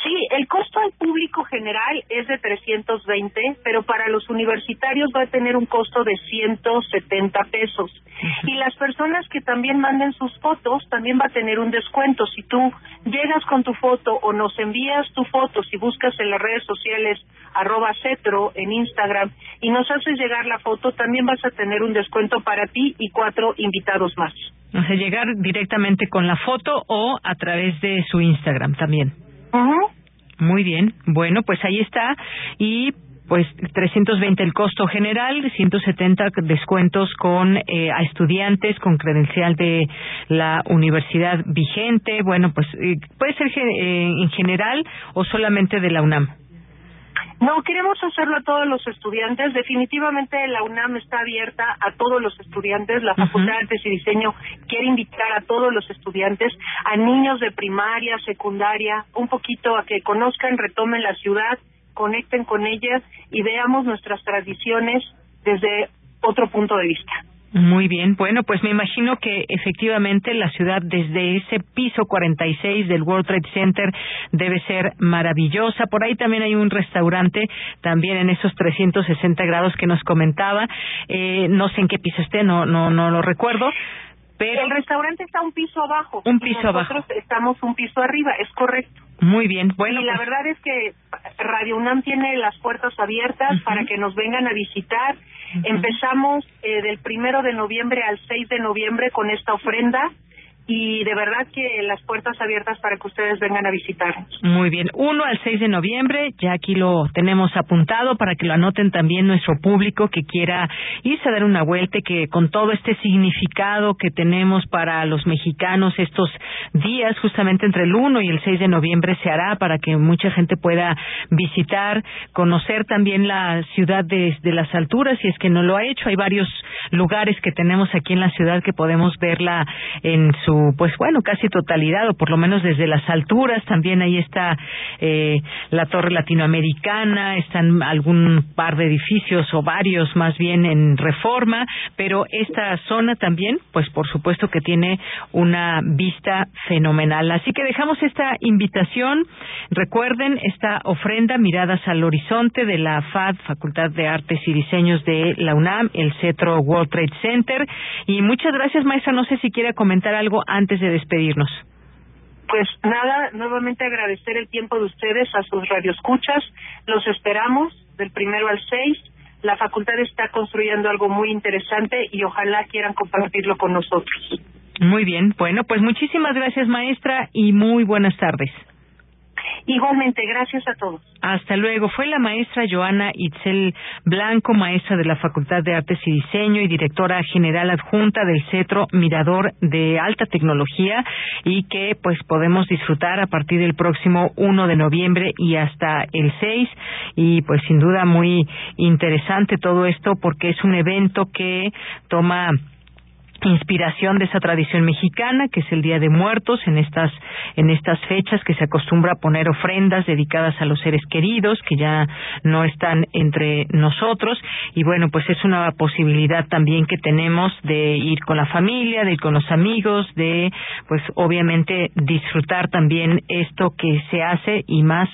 Sí, el costo al público general es de 320, pero para los universitarios va a tener un costo de 170 pesos. Y las personas que también manden sus fotos también va a tener un descuento. Si tú llegas con tu foto o nos envías tu foto, si buscas en las redes sociales arroba cetro en Instagram y nos haces llegar la foto, también vas a tener un descuento para ti y cuatro invitados más. O sea, llegar directamente con la foto o a través de su Instagram también. Muy bien. Bueno, pues ahí está. Y pues 320 el costo general, 170 descuentos con eh, a estudiantes con credencial de la universidad vigente. Bueno, pues eh, puede ser eh, en general o solamente de la UNAM. No, queremos hacerlo a todos los estudiantes. Definitivamente la UNAM está abierta a todos los estudiantes. La Facultad de Artes y Diseño quiere invitar a todos los estudiantes, a niños de primaria, secundaria, un poquito a que conozcan, retomen la ciudad, conecten con ella y veamos nuestras tradiciones desde otro punto de vista. Muy bien, bueno, pues me imagino que efectivamente la ciudad desde ese piso 46 del World Trade Center debe ser maravillosa. Por ahí también hay un restaurante, también en esos 360 grados que nos comentaba. Eh, no sé en qué piso esté, no, no, no lo recuerdo. Pero el restaurante está un piso abajo. Un piso nosotros abajo. estamos un piso arriba, es correcto. Muy bien, bueno. Y la pues- verdad es que Radio UNAM tiene las puertas abiertas para que nos vengan a visitar. Empezamos eh, del primero de noviembre al 6 de noviembre con esta ofrenda y de verdad que las puertas abiertas para que ustedes vengan a visitarnos. Muy bien, 1 al 6 de noviembre, ya aquí lo tenemos apuntado para que lo anoten también nuestro público que quiera irse a dar una vuelta que con todo este significado que tenemos para los mexicanos estos días, justamente entre el 1 y el 6 de noviembre se hará para que mucha gente pueda visitar, conocer también la ciudad desde las alturas, si es que no lo ha hecho. Hay varios lugares que tenemos aquí en la ciudad que podemos verla en su pues bueno, casi totalidad, o por lo menos desde las alturas. También ahí está eh, la Torre Latinoamericana, están algún par de edificios o varios más bien en reforma, pero esta zona también, pues por supuesto que tiene una vista fenomenal. Así que dejamos esta invitación. Recuerden esta ofrenda Miradas al Horizonte de la FAD, Facultad de Artes y Diseños de la UNAM, el Cetro World Trade Center. Y muchas gracias, maestra. No sé si quiere comentar algo antes de despedirnos. Pues nada, nuevamente agradecer el tiempo de ustedes a sus radioescuchas. Los esperamos del primero al seis. La facultad está construyendo algo muy interesante y ojalá quieran compartirlo con nosotros. Muy bien. Bueno, pues muchísimas gracias, maestra, y muy buenas tardes. Igualmente, gracias a todos. Hasta luego. Fue la maestra Joana Itzel Blanco, maestra de la Facultad de Artes y Diseño y directora general adjunta del Cetro Mirador de Alta Tecnología y que pues podemos disfrutar a partir del próximo 1 de noviembre y hasta el 6 y pues sin duda muy interesante todo esto porque es un evento que toma inspiración de esa tradición mexicana que es el Día de Muertos en estas en estas fechas que se acostumbra a poner ofrendas dedicadas a los seres queridos que ya no están entre nosotros. Y bueno pues es una posibilidad también que tenemos de ir con la familia de ir con los amigos de pues obviamente disfrutar también esto que se hace y más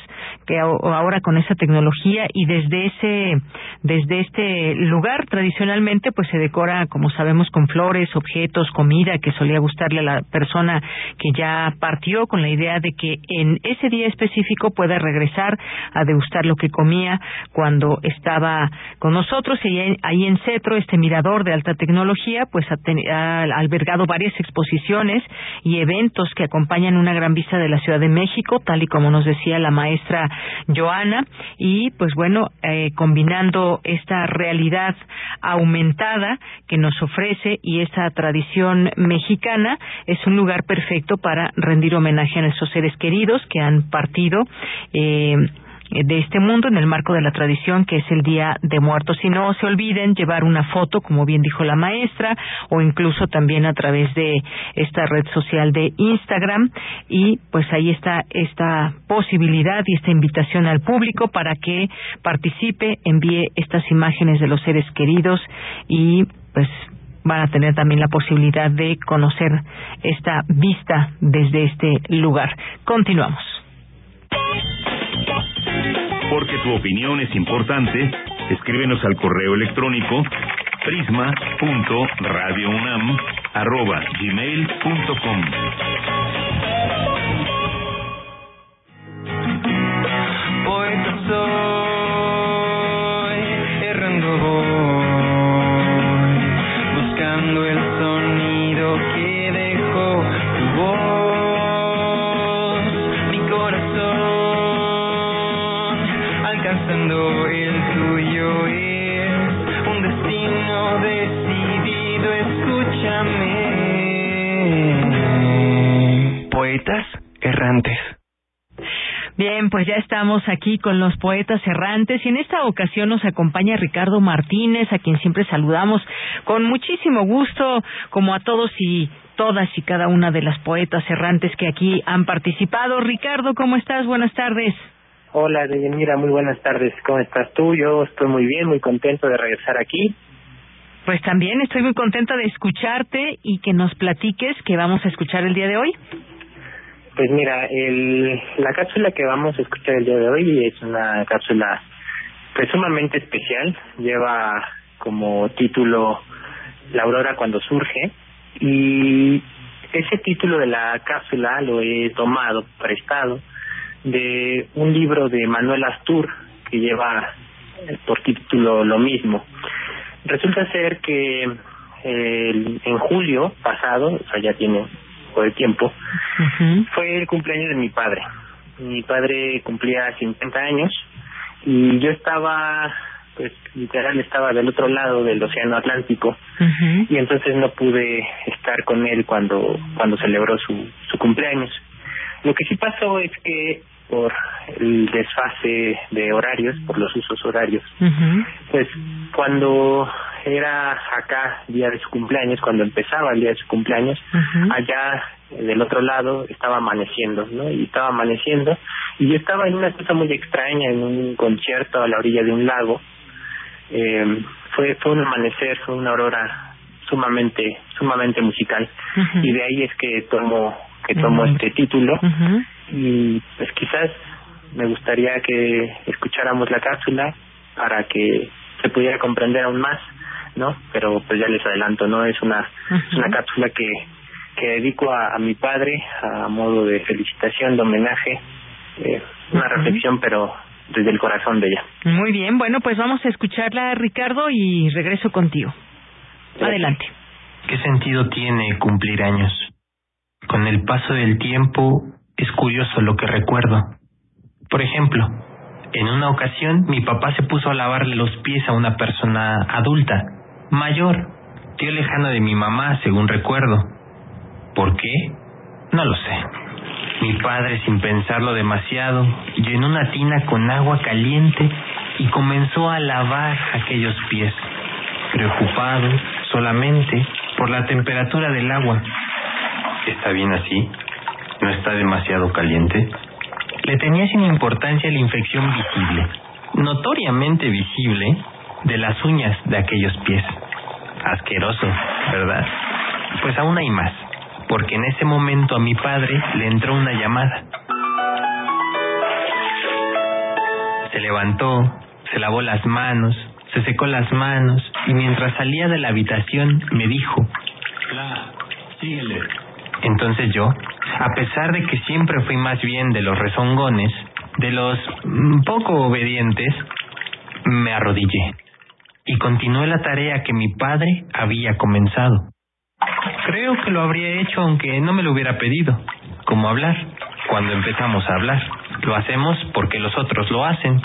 que ahora con esa tecnología. Y desde ese desde este lugar tradicionalmente pues se decora como sabemos con flores objetos, comida que solía gustarle a la persona que ya partió con la idea de que en ese día específico pueda regresar a degustar lo que comía cuando estaba con nosotros. Y ahí en Cetro, este mirador de alta tecnología, pues ha, albergado varias exposiciones y eventos que acompañan una gran vista de la Ciudad de México, tal y como nos decía la maestra Joana, y pues bueno, eh, combinando esta realidad aumentada que nos ofrece y esa tradición mexicana, es un lugar perfecto para rendir homenaje a nuestros seres queridos que han partido. Eh, de este mundo en el marco de la tradición que es el Día de Muertos. Y no se olviden llevar una foto, como bien dijo la maestra, o incluso también a través de esta red social de Instagram. Y pues ahí está esta posibilidad y esta invitación al público para que participe, envíe estas imágenes de los seres queridos y pues van a tener también la posibilidad de conocer esta vista desde este lugar. Continuamos. Porque tu opinión es importante, escríbenos al correo electrónico prisma.radiounam@gmail.com. Hoy errantes. Bien, pues ya estamos aquí con los poetas errantes y en esta ocasión nos acompaña Ricardo Martínez, a quien siempre saludamos con muchísimo gusto, como a todos y todas y cada una de las poetas errantes que aquí han participado. Ricardo, ¿cómo estás? Buenas tardes. Hola, Deyanira, muy buenas tardes. ¿Cómo estás tú? Yo estoy muy bien, muy contento de regresar aquí. Pues también estoy muy contenta de escucharte y que nos platiques que vamos a escuchar el día de hoy. Pues mira, el, la cápsula que vamos a escuchar el día de hoy es una cápsula pues sumamente especial. Lleva como título La aurora cuando surge y ese título de la cápsula lo he tomado prestado de un libro de Manuel Astur que lleva por título lo mismo. Resulta ser que eh, en julio pasado, o sea, ya tiene de tiempo, fue el cumpleaños de mi padre. Mi padre cumplía 50 años y yo estaba, pues literal, estaba del otro lado del Océano Atlántico y entonces no pude estar con él cuando, cuando celebró su, su cumpleaños. Lo que sí pasó es que por el desfase de horarios, por los usos horarios. Pues cuando era acá día de su cumpleaños, cuando empezaba el día de su cumpleaños, allá del otro lado estaba amaneciendo, ¿no? Y estaba amaneciendo y yo estaba en una cosa muy extraña, en un concierto a la orilla de un lago. Eh, fue fue un amanecer, fue una aurora sumamente sumamente musical. Y de ahí es que tomo que tomo este título y pues quizás me gustaría que escucháramos la cápsula para que se pudiera comprender aún más, ¿no? Pero pues ya les adelanto, ¿no? Es una, es una cápsula que, que dedico a, a mi padre a modo de felicitación, de homenaje, eh, una reflexión, pero desde el corazón de ella. Muy bien, bueno, pues vamos a escucharla, Ricardo, y regreso contigo. Adelante. ¿Qué sentido tiene cumplir años? Con el paso del tiempo es curioso lo que recuerdo. Por ejemplo, en una ocasión mi papá se puso a lavarle los pies a una persona adulta, mayor, tío lejano de mi mamá, según recuerdo. ¿Por qué? No lo sé. Mi padre, sin pensarlo demasiado, llenó una tina con agua caliente y comenzó a lavar aquellos pies, preocupado solamente por la temperatura del agua. ¿Está bien así? ¿No está demasiado caliente? Le tenía sin importancia la infección visible, notoriamente visible, de las uñas de aquellos pies. Asqueroso, ¿verdad? Pues aún hay más, porque en ese momento a mi padre le entró una llamada. Se levantó, se lavó las manos, se secó las manos y mientras salía de la habitación me dijo, síguele. Entonces yo, a pesar de que siempre fui más bien de los rezongones, de los mm, poco obedientes, me arrodillé y continué la tarea que mi padre había comenzado. Creo que lo habría hecho aunque no me lo hubiera pedido, como hablar, cuando empezamos a hablar. Lo hacemos porque los otros lo hacen.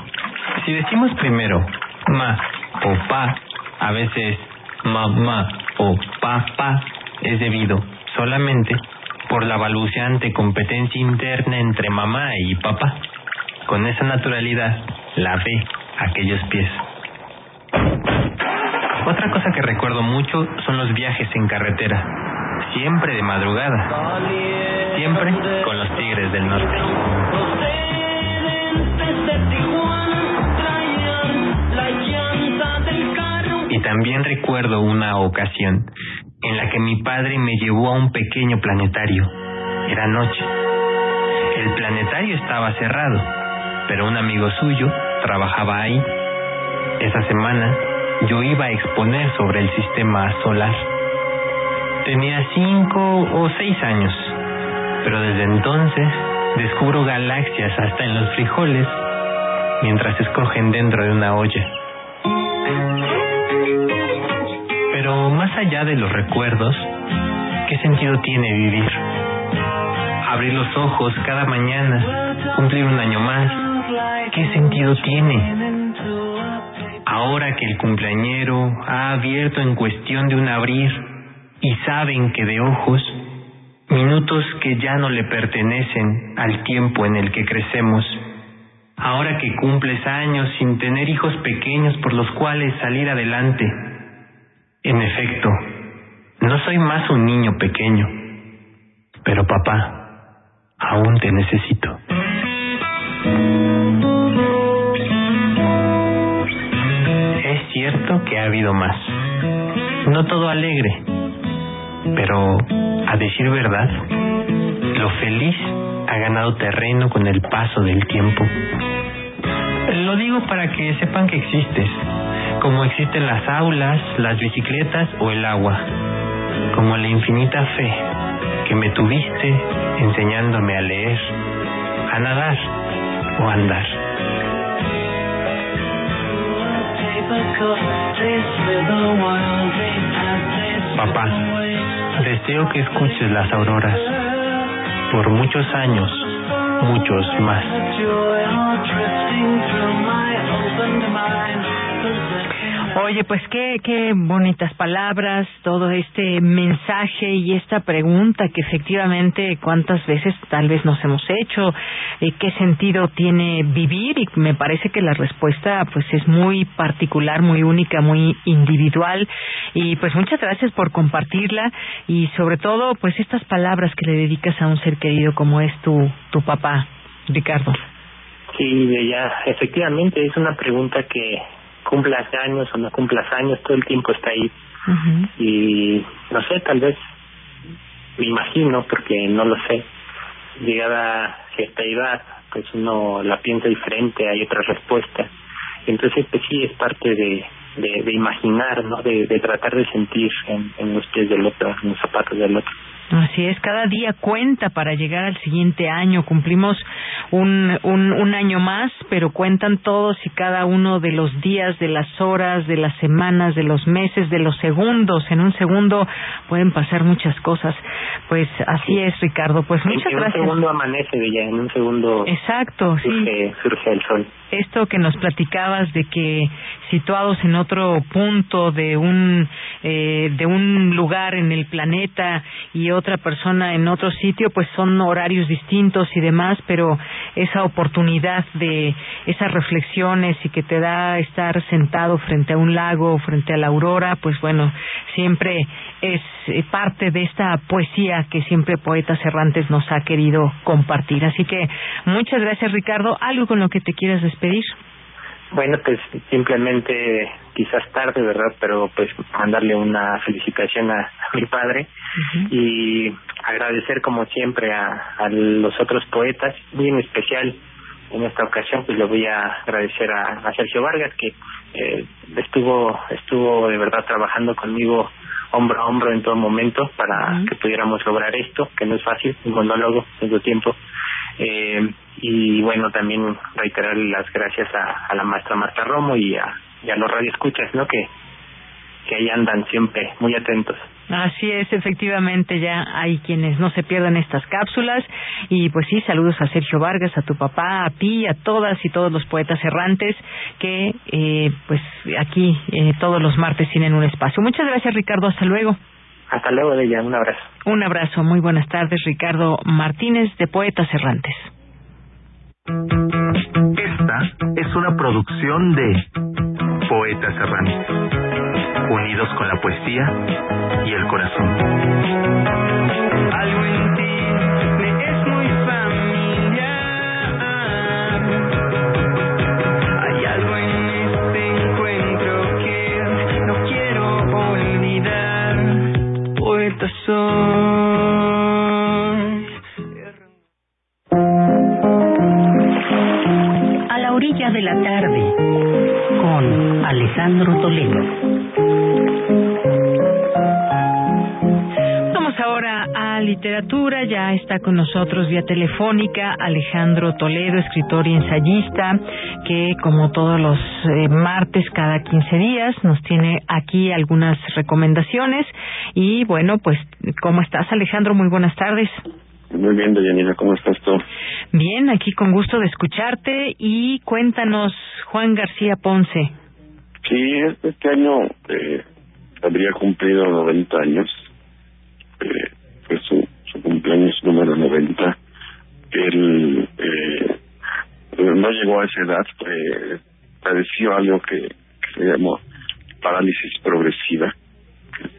Si decimos primero ma o pa, a veces mamá o papá, es debido solamente por la balbuceante competencia interna entre mamá y papá. Con esa naturalidad, la ve aquellos pies. Otra cosa que recuerdo mucho son los viajes en carretera, siempre de madrugada, siempre con los tigres del norte. Y también recuerdo una ocasión en la que mi padre me llevó a un pequeño planetario. Era noche. El planetario estaba cerrado, pero un amigo suyo trabajaba ahí. Esa semana yo iba a exponer sobre el sistema solar. Tenía cinco o seis años, pero desde entonces descubro galaxias hasta en los frijoles mientras escogen dentro de una olla. Pero más allá de los recuerdos, ¿qué sentido tiene vivir? Abrir los ojos cada mañana, cumplir un año más, ¿qué sentido tiene? Ahora que el cumpleañero ha abierto en cuestión de un abrir y saben que de ojos, minutos que ya no le pertenecen al tiempo en el que crecemos, ahora que cumples años sin tener hijos pequeños por los cuales salir adelante, en efecto, no soy más un niño pequeño, pero papá, aún te necesito. Es cierto que ha habido más. No todo alegre, pero a decir verdad, lo feliz ha ganado terreno con el paso del tiempo. Lo digo para que sepan que existes, como existen las aulas, las bicicletas o el agua, como la infinita fe que me tuviste enseñándome a leer, a nadar o a andar. Papá, deseo que escuches las auroras por muchos años, muchos más. Oye, pues qué, qué bonitas palabras, todo este mensaje y esta pregunta que efectivamente cuántas veces tal vez nos hemos hecho, eh, qué sentido tiene vivir y me parece que la respuesta pues es muy particular, muy única, muy individual y pues muchas gracias por compartirla y sobre todo pues estas palabras que le dedicas a un ser querido como es tu, tu papá, Ricardo. Sí, ya, efectivamente es una pregunta que cumplas años o no cumplas años, todo el tiempo está ahí. Y no sé, tal vez, me imagino, porque no lo sé, llegada cierta edad, pues uno la piensa diferente, hay otra respuesta. Entonces, pues sí, es parte de, de, de imaginar, ¿no? De, de tratar de sentir en, en los pies del otro, en los zapatos del otro. Así es, cada día cuenta para llegar al siguiente año. Cumplimos un, un, un, año más, pero cuentan todos y cada uno de los días, de las horas, de las semanas, de los meses, de los segundos. En un segundo pueden pasar muchas cosas. Pues así es, Ricardo. Pues muchas en gracias. En un segundo amanece, Bella, en un segundo Exacto, surge, sí. surge el sol. Esto que nos platicabas de que situados en otro punto de un eh, de un lugar en el planeta y otra persona en otro sitio, pues son horarios distintos y demás, pero esa oportunidad de esas reflexiones y que te da estar sentado frente a un lago, frente a la aurora, pues bueno, siempre es parte de esta poesía que siempre Poetas Errantes nos ha querido compartir. Así que muchas gracias, Ricardo. ¿Algo con lo que te quieras despedir? Bueno, pues simplemente quizás tarde, ¿verdad? Pero pues mandarle una felicitación a, a mi padre y agradecer como siempre a, a los otros poetas, muy en especial en esta ocasión pues le voy a agradecer a, a Sergio Vargas que eh, estuvo estuvo de verdad trabajando conmigo hombro a hombro en todo momento para que pudiéramos lograr esto, que no es fácil, un monólogo en su tiempo. Eh, y bueno, también reiterar las gracias a, a la maestra Marta Romo y a, y a los radioescuchas, ¿no? Que, que ahí andan siempre muy atentos. Así es, efectivamente, ya hay quienes no se pierdan estas cápsulas. Y pues sí, saludos a Sergio Vargas, a tu papá, a ti, a todas y todos los poetas errantes que eh, pues aquí eh, todos los martes tienen un espacio. Muchas gracias, Ricardo. Hasta luego. Hasta luego, ella. Un abrazo. Un abrazo. Muy buenas tardes, Ricardo Martínez de Poetas Errantes. Esta es una producción de Poetas Errantes, unidos con la poesía y el corazón. Algo en ti me es muy familiar. La tarde, con Alejandro Toledo. Vamos ahora a literatura. Ya está con nosotros vía telefónica Alejandro Toledo, escritor y ensayista, que como todos los eh, martes cada 15 días nos tiene aquí algunas recomendaciones. Y bueno, pues, ¿cómo estás Alejandro? Muy buenas tardes. Muy bien, Deyanira, ¿cómo estás tú? Bien, aquí con gusto de escucharte y cuéntanos, Juan García Ponce. Sí, este año eh, habría cumplido 90 años. Eh, fue su, cumpleaños número 90. Él eh, no llegó a esa edad, eh, padeció algo que, que se llamó parálisis progresiva.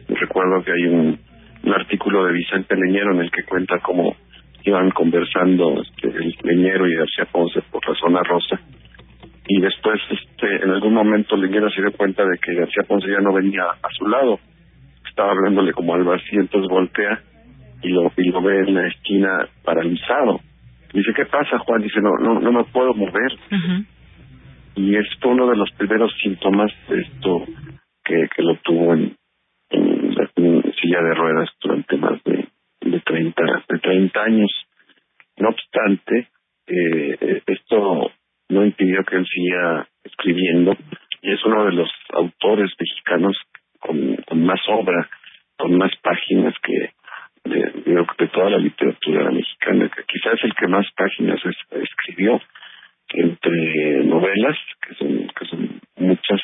Recuerdo que hay un, un artículo de Vicente Leñero en el que cuenta cómo iban conversando este, el Leñero y García Ponce por la zona rosa y después este en algún momento Leñero se dio cuenta de que García Ponce ya no venía a su lado estaba hablándole como al vacío entonces voltea y lo y lo ve en la esquina paralizado. Dice qué pasa Juan dice no no no me puedo mover y esto uno de los primeros síntomas de esto que que lo tuvo en, en, en silla de ruedas durante más de de 30 de 30 años. No obstante eh, esto no impidió que él siga escribiendo y es uno de los autores mexicanos con, más obra, con más páginas que de, de, de, toda la literatura mexicana, que quizás el que más páginas es, escribió entre novelas, que son, que son muchas,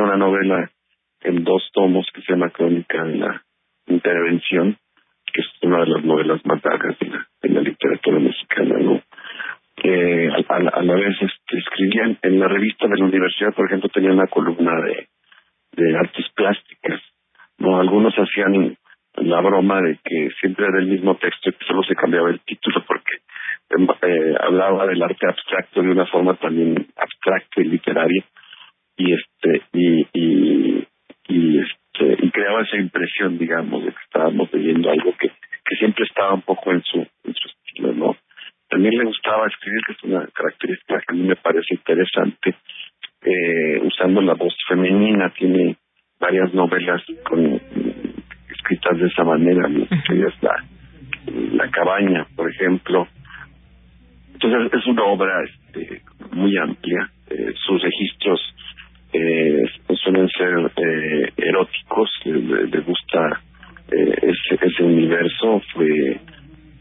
una novela en dos tomos que se llama Crónica de la Intervención, que es una de las novelas más largas de la, de la literatura mexicana, ¿no? A, a, a, la vez este, escribían en la revista de la universidad, por ejemplo, tenía una columna de, de artes plásticas, ¿no? Algunos hacían la broma de que siempre era el mismo texto y que solo se cambiaba el título porque eh, hablaba del arte abstracto de una forma también abstracta y literaria y este y y, y este y creaba esa impresión digamos de que estábamos leyendo algo que que siempre estaba un poco en su en su estilo no también le gustaba escribir que es una característica que a mí me parece interesante eh, usando la voz femenina. Tiene varias novelas con escritas de esa manera ¿no? es la la cabaña por ejemplo. Entonces es una obra este, muy amplia eh, sus registros eh, suelen ser eh, eróticos le, le gusta eh, ese, ese universo. Fue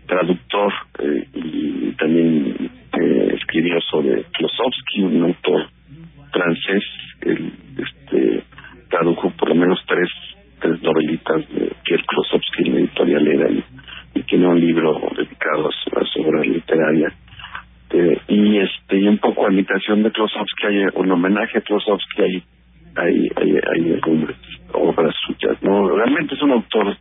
traductor eh, y también eh, escribió sobre Klosowski un autor francés. Él este tradujo por lo menos tres tres novelitas de Pierre Klosowski en la editorial era y, tiene un libro dedicado a su, a su obra literaria. Y este a imitación de Klosowski hay un homenaje a Klosowski hay hay hay, hay obras suyas no realmente es un autor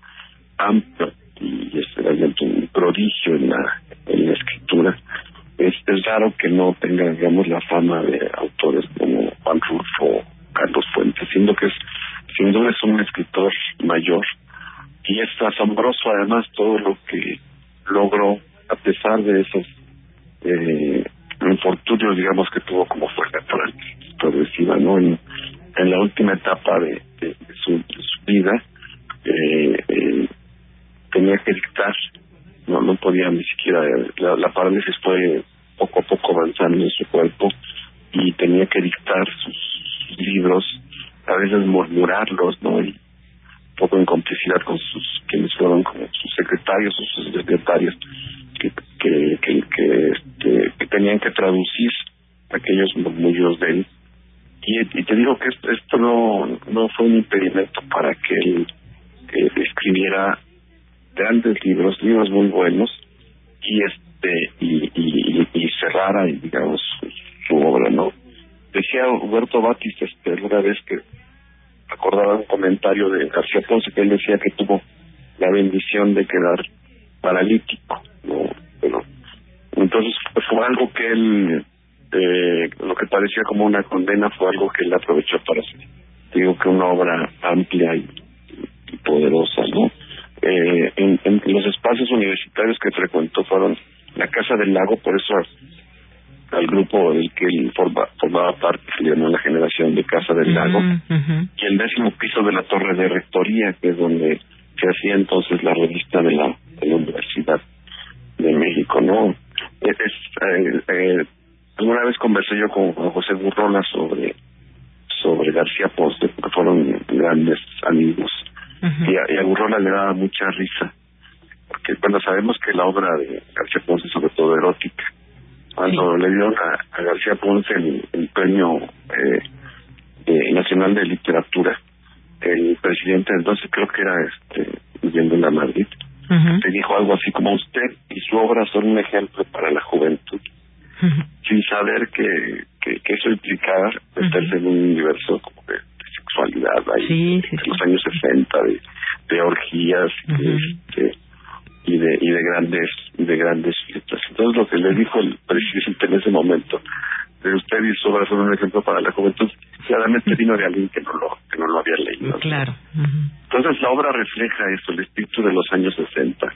amplio y es realmente un prodigio en la en la escritura. Es, es raro que no tenga digamos la fama de autores como Juan Rulfo o Carlos Fuentes siendo que es sin duda es un escritor mayor. Y es asombroso además todo lo que logró a pesar de esos eh, infortunios digamos que tuvo como fuerza progresiva no en, en la última etapa de, su, de su vida eh, eh, tenía que dictar no no podía ni siquiera la, la parálisis fue poco a poco avanzando en su cuerpo y tenía que dictar sus libros a veces murmurarlos no y poco en complicidad con sus quienes fueron como sus secretarios o sus secretarios que que que, este, tenían que traducir aquellos murmullos de él. Y, te digo que esto, esto no no fue un impedimento para que él eh, escribiera grandes libros libros muy buenos y este y y, y, cerrara digamos su, obra no decía Huberto Batis este alguna vez que acordaba un comentario de García Ponce que él decía que tuvo la bendición de quedar paralítico no pero entonces fue algo que él eh, lo que parecía como una condena fue algo que él aprovechó para hacer. Digo que una obra amplia y, y poderosa no eh, en, en los espacios universitarios que frecuentó fueron la casa del lago por eso al grupo del que él forma, formaba parte, se llamó la generación de Casa del Lago, uh -huh. y el décimo piso de la Torre de Rectoría, que es donde se hacía entonces la revista de la, de la Universidad de México, ¿no? Es, eh, eh, alguna vez conversé yo con José Burrola sobre sobre García Ponce, porque fueron grandes amigos, uh -huh. y, a, y a Burrola le daba mucha risa, porque cuando sabemos que la obra de García Ponce es sobre todo erótica, cuando sí. le dieron a, a, García Ponce el, el premio eh, eh, nacional de literatura el presidente entonces creo que era este viviendo en la Madrid uh -huh. le dijo algo así como usted y su obra son un ejemplo para la juventud uh -huh. sin saber que, que, que eso implicaba meterse uh -huh. en un universo como de, de sexualidad ahí sí, sí, de los años 60 de, de orgías de, este y de y de grandes y de grandes fiestas. Entonces lo que le dijo el presidente en ese momento de usted y su obra son un ejemplo para la juventud, claramente vino de alguien que no lo que no lo había leído. Claro. Uh -huh. Entonces la obra refleja eso, el espíritu de los años 60.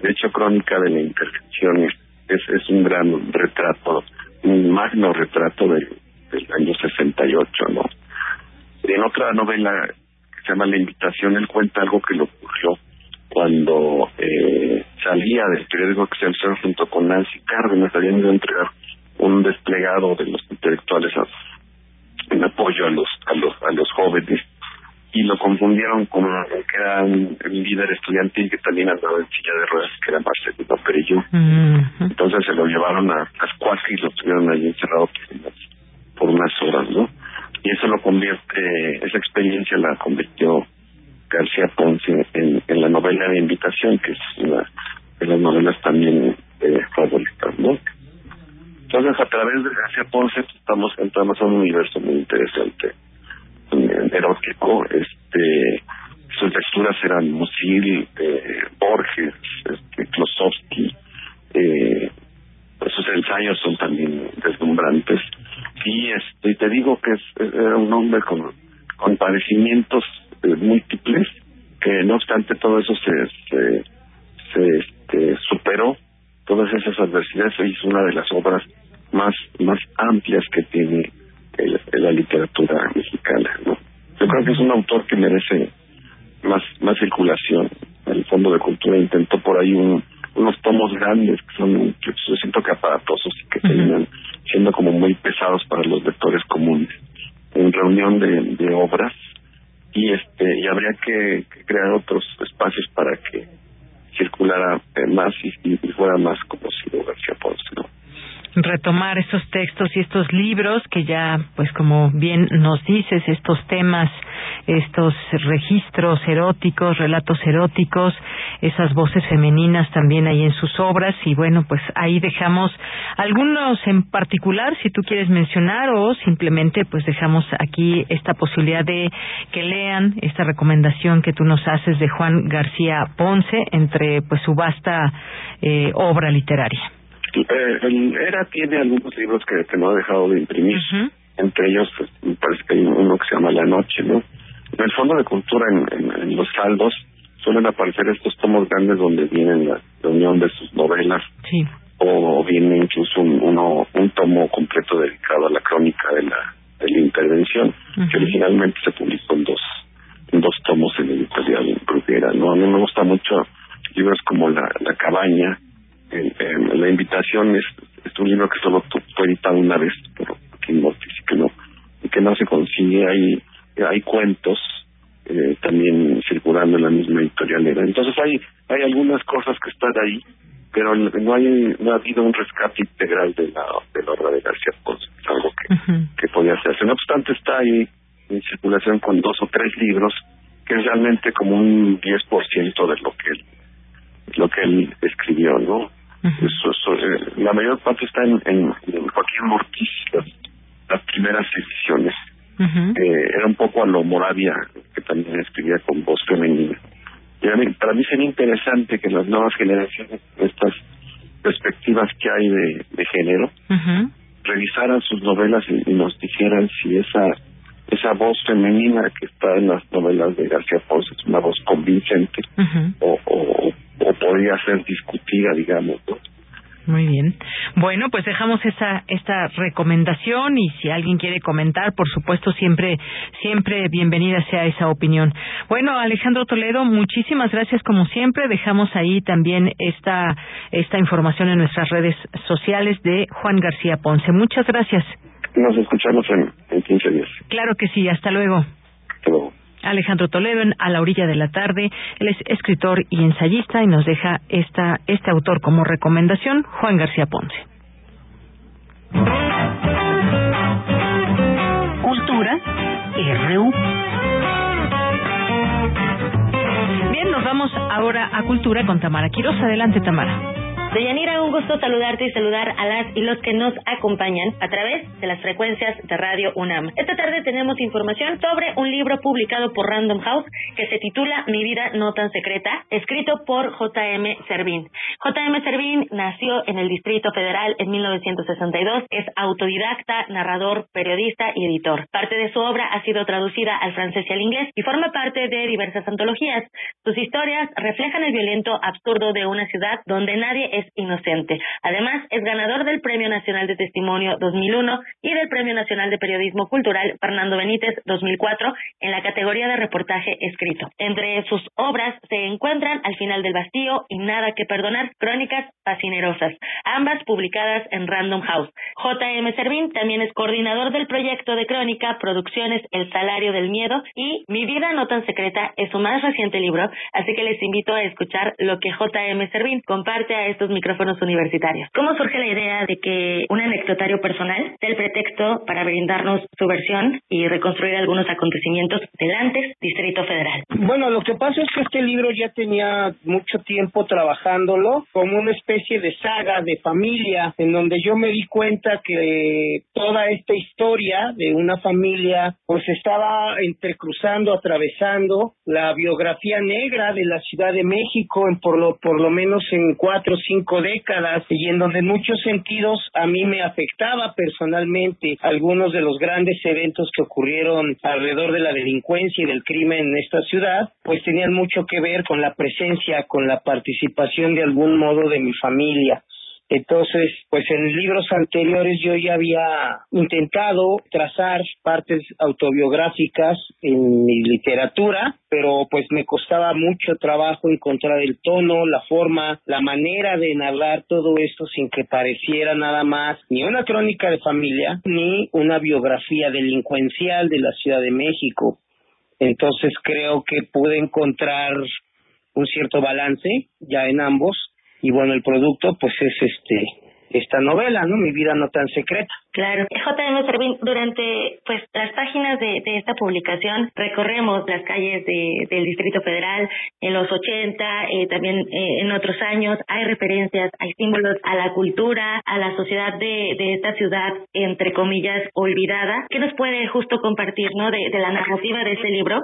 De hecho, Crónica de la Intervención es, es un gran retrato, un magno retrato del, del año 68, ¿no? En otra novela que se llama La Invitación, él cuenta algo que le ocurrió cuando eh, salía del periódico Excelsior junto con Nancy Cárdenas, habían ido a entregar un desplegado de los intelectuales a, en apoyo a los, a los a los jóvenes. Y lo confundieron con que era un, líder estudiantil que también andaba en silla de ruedas que era Marcelino Perillo uh -huh. entonces se lo llevaron a Ascuaje y lo tuvieron ahí encerrado por unas horas no y eso lo convierte, esa experiencia la convirtió García Ponce en, en la novela de invitación, que es una de las novelas también eh, favoritas, ¿no? Entonces, a través de García Ponce pues, estamos entrando a un universo muy interesante, erótico, este, sus lecturas eran Musil, eh, bien nos dices, estos temas, estos registros eróticos, relatos eróticos, esas voces femeninas también ahí en sus obras y bueno, pues ahí dejamos algunos en particular si tú quieres mencionar o simplemente pues dejamos aquí esta posibilidad de que lean esta recomendación que tú nos haces de Juan García Ponce entre pues su vasta eh, obra literaria. Eh, el ERA tiene algunos libros que, que no ha dejado de imprimir. Entre ellos, pues, me parece que hay uno que se llama La Noche, ¿no? En el Fondo de Cultura, en, en, los saldos, suelen aparecer estos tomos grandes donde vienen la reunión de sus novelas. Sí. O viene incluso un, uno, un tomo completo dedicado a la crónica de la, de la intervención, que originalmente se publicó en dos, en dos tomos en el editorial Bruguera, ¿no? A mí me gusta mucho libros como La, la Cabaña, la invitación es, es un libro que solo fue editado una vez por Y que no y que no se consigue hay hay cuentos eh, también circulando en la misma editorialera. Entonces hay hay algunas cosas que están ahí pero no hay no ha habido un rescate integral de la de la obra de García Ponce es algo que que podía hacerse. No obstante está ahí en circulación con dos o tres libros que es realmente como un 10% de lo que él lo que él escribió no eso, eso, eh, la mayor parte está en, en, en Joaquín Mortiz, las, primeras ediciones. eh, era un poco a lo Moravia, que también escribía con voz femenina. Y a mí, para mí sería interesante que las nuevas generaciones, estas perspectivas que hay de, de género, revisaran sus novelas y, y, nos dijeran si esa esa voz femenina que está en las novelas de García Ponce es una voz convincente o, o, o podría ser discutida, digamos, ¿no? Muy bien. Bueno, pues dejamos esa esta recomendación y si alguien quiere comentar, por supuesto, siempre siempre bienvenida sea esa opinión. Bueno, Alejandro Toledo, muchísimas gracias como siempre. Dejamos ahí también esta esta información en nuestras redes sociales de Juan García Ponce. Muchas gracias. Nos escuchamos en, en 15 días. Claro que sí, hasta luego. Hasta luego. Alejandro Toledo en A la orilla de la tarde. Él es escritor y ensayista y nos deja esta, este autor como recomendación, Juan García Ponce. Cultura RU. Bien, nos vamos ahora a Cultura con Tamara Quiroz. Adelante, Tamara. Deyanira, un gusto saludarte y saludar a las y los que nos acompañan a través de las frecuencias de Radio UNAM. Esta tarde tenemos información sobre un libro publicado por Random House que se titula Mi vida no tan secreta, escrito por J.M. Servín. J.M. Servín nació en el Distrito Federal en 1962, es autodidacta, narrador, periodista y editor. Parte de su obra ha sido traducida al francés y al inglés y forma parte de diversas antologías. Sus historias reflejan el violento absurdo de una ciudad donde nadie es inocente. Además, es ganador del Premio Nacional de Testimonio 2001 y del Premio Nacional de Periodismo Cultural Fernando Benítez 2004 en la categoría de reportaje escrito. Entre sus obras se encuentran al final del vacío y nada que perdonar, crónicas fascinerosas, ambas publicadas en Random House. J.M. Servín también es coordinador del proyecto de crónica Producciones El Salario del Miedo y Mi vida no tan secreta es su más reciente libro, así que les invito a escuchar lo que J.M. Servín comparte a estos micrófonos universitarios. ¿Cómo surge la idea de que un anecdotario personal sea el pretexto para brindarnos su versión y reconstruir algunos acontecimientos del antes Distrito Federal? Bueno, lo que pasa es que este libro ya tenía mucho tiempo trabajándolo como una especie de saga de familia en donde yo me di cuenta que toda esta historia de una familia pues estaba entrecruzando, atravesando la biografía negra de la Ciudad de México en por lo por lo menos en cuatro o cinco décadas y en donde en muchos sentidos a mí me afectaba personalmente algunos de los grandes eventos que ocurrieron alrededor de la delincuencia y del crimen en esta ciudad pues tenían mucho que ver con la presencia con la participación de algún modo de mi familia entonces, pues en libros anteriores yo ya había intentado trazar partes autobiográficas en mi literatura, pero pues me costaba mucho trabajo encontrar el tono, la forma, la manera de narrar todo esto sin que pareciera nada más ni una crónica de familia ni una biografía delincuencial de la Ciudad de México. Entonces creo que pude encontrar un cierto balance ya en ambos y bueno, el producto pues es este esta novela, ¿no? Mi vida no tan secreta. Claro. J.M. Servín, durante pues las páginas de, de, esta publicación recorremos las calles de, del Distrito Federal en los 80, eh, también eh, en otros años. Hay referencias, hay símbolos a la cultura, a la sociedad de, de esta ciudad, entre comillas, olvidada. ¿Qué nos puede justo compartir, no? De, de la narrativa de este libro.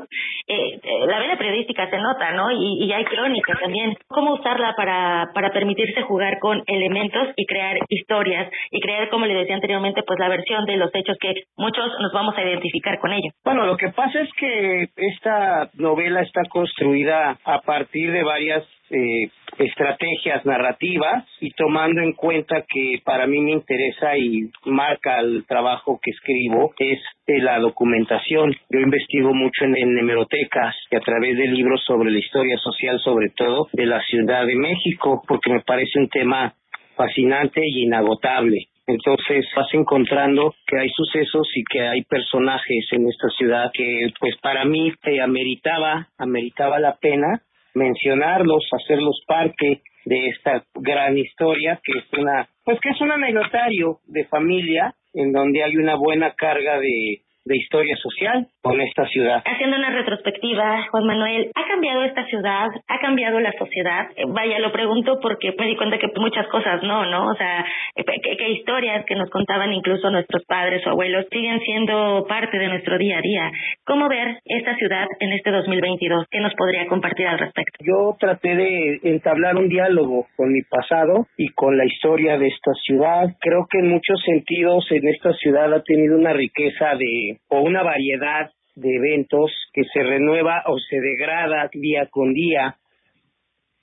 Eh, eh la vena periodística se nota, ¿no? Y, y hay crónica también. ¿Cómo usarla para, para permitirse jugar con elementos y crear historias y crear, como le decía anteriormente, pues la versión de los hechos que muchos nos vamos a identificar con ellos. Bueno, lo que pasa es que esta novela está construida a partir de varias eh, estrategias narrativas y tomando en cuenta que para mí me interesa y marca el trabajo que escribo es eh, la documentación. Yo investigo mucho en, en hemerotecas y a través de libros sobre la historia social, sobre todo de la Ciudad de México, porque me parece un tema fascinante y inagotable. Entonces vas encontrando que hay sucesos y que hay personajes en esta ciudad que pues para mí te ameritaba, ameritaba la pena mencionarlos, hacerlos parte de esta gran historia que es una, pues que es un anecdotario de familia en donde hay una buena carga de de historia social con esta ciudad. Haciendo una retrospectiva, Juan Manuel, ¿ha cambiado esta ciudad? ¿Ha cambiado la sociedad? Eh, vaya, lo pregunto porque me di cuenta que muchas cosas no, ¿no? O sea, eh, que, historias que nos contaban incluso nuestros padres o abuelos siguen siendo parte de nuestro día a día. ¿Cómo ver esta ciudad en este 2022? ¿Qué nos podría compartir al respecto? Yo traté de entablar un diálogo con mi pasado y con la historia de esta ciudad. Creo que en muchos sentidos en esta ciudad ha tenido una riqueza de o una variedad de eventos que se renueva o se degrada día con día.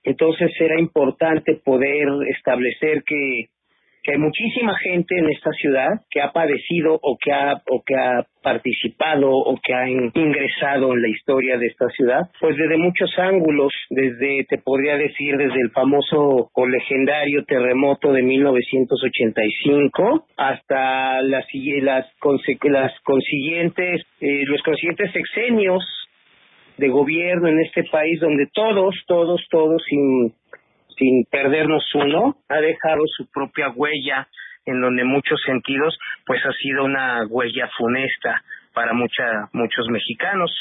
Entonces era importante poder establecer que que hay muchísima gente en esta ciudad que ha padecido o que ha o que ha participado o que ha ingresado en la historia de esta ciudad, pues desde muchos ángulos, desde te podría decir desde el famoso o legendario terremoto de 1985 hasta las las, las consiguientes eh, los consiguientes sexenios de gobierno en este país donde todos todos todos sin sin perdernos uno, ha dejado su propia huella en donde en muchos sentidos pues ha sido una huella funesta para mucha, muchos mexicanos.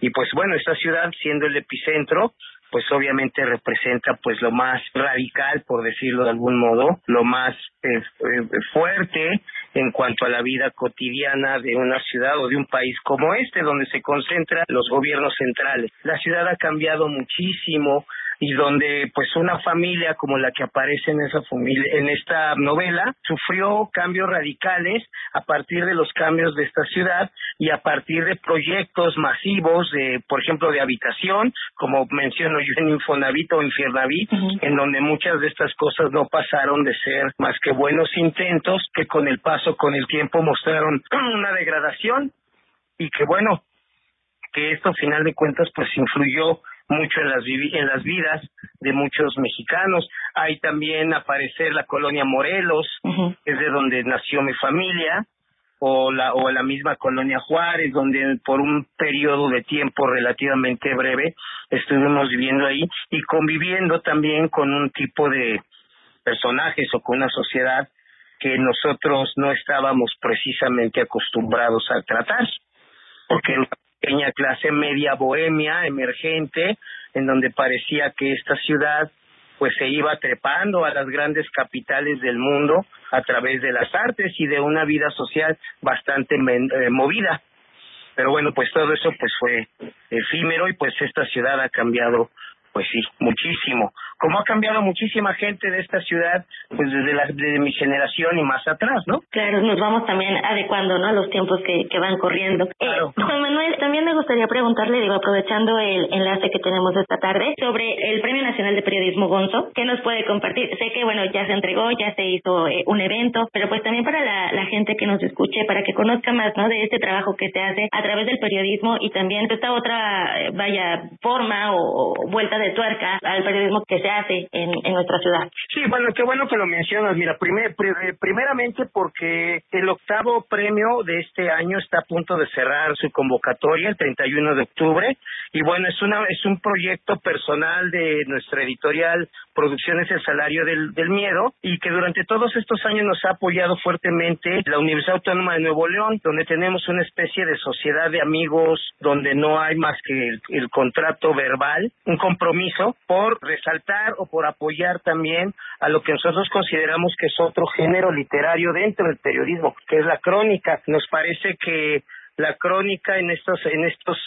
Y pues bueno, esta ciudad siendo el epicentro, pues obviamente representa pues lo más radical, por decirlo de algún modo, lo más eh, eh, fuerte en cuanto a la vida cotidiana de una ciudad o de un país como este, donde se concentran los gobiernos centrales. La ciudad ha cambiado muchísimo, y donde pues una familia como la que aparece en esa familia en esta novela sufrió cambios radicales a partir de los cambios de esta ciudad y a partir de proyectos masivos de por ejemplo de habitación como menciono yo en Infonavit o Infiernavit en donde muchas de estas cosas no pasaron de ser más que buenos intentos que con el paso con el tiempo mostraron una degradación y que bueno que esto al final de cuentas pues influyó mucho en las, en las vidas de muchos mexicanos. Hay también aparecer la colonia Morelos, es de donde nació mi familia, o la, o la misma colonia Juárez, donde por un periodo de tiempo relativamente breve estuvimos viviendo ahí y conviviendo también con un tipo de personajes o con una sociedad que nosotros no estábamos precisamente acostumbrados a tratar, porque era una pequeña clase media bohemia, emergente, en donde parecía que esta ciudad pues se iba trepando a las grandes capitales del mundo a través de las artes y de una vida social bastante eh, movida. Pero bueno, pues todo eso pues fue efímero y pues esta ciudad ha cambiado pues sí, muchísimo. Como ha cambiado muchísima gente de esta ciudad, pues desde la, de mi generación y más atrás, ¿no? Claro, nos vamos también adecuando, ¿no? A los tiempos que, que van corriendo. Eh, Claro. Juan Manuel, también me gustaría preguntarle, digo, aprovechando el enlace que tenemos esta tarde, sobre el Premio Nacional de Periodismo Gonzo, ¿qué nos puede compartir? Sé que, bueno, ya se entregó, ya se hizo eh, un evento, pero pues también para la, la gente que nos escuche, para que conozca más, ¿no? De este trabajo que se hace a través del periodismo y también de esta otra, eh, vaya, forma o, o vuelta de tuerca al periodismo que se hace en, en nuestra ciudad. Sí, bueno, qué bueno que lo mencionas. Mira, primer, pri- eh, primeramente porque el octavo premio de este año está a punto de cerrar su convocatoria el 31 de octubre y bueno, es una es un proyecto personal de nuestra editorial Producciones El Salario del, del Miedo y que durante todos estos años nos ha apoyado fuertemente la Universidad Autónoma de Nuevo León, donde tenemos una especie de sociedad de amigos donde no hay más que el, el contrato verbal, un compromiso por resaltar o por apoyar también a lo que nosotros consideramos que es otro género literario dentro del periodismo, que es la crónica. Nos parece que la crónica en estos en estos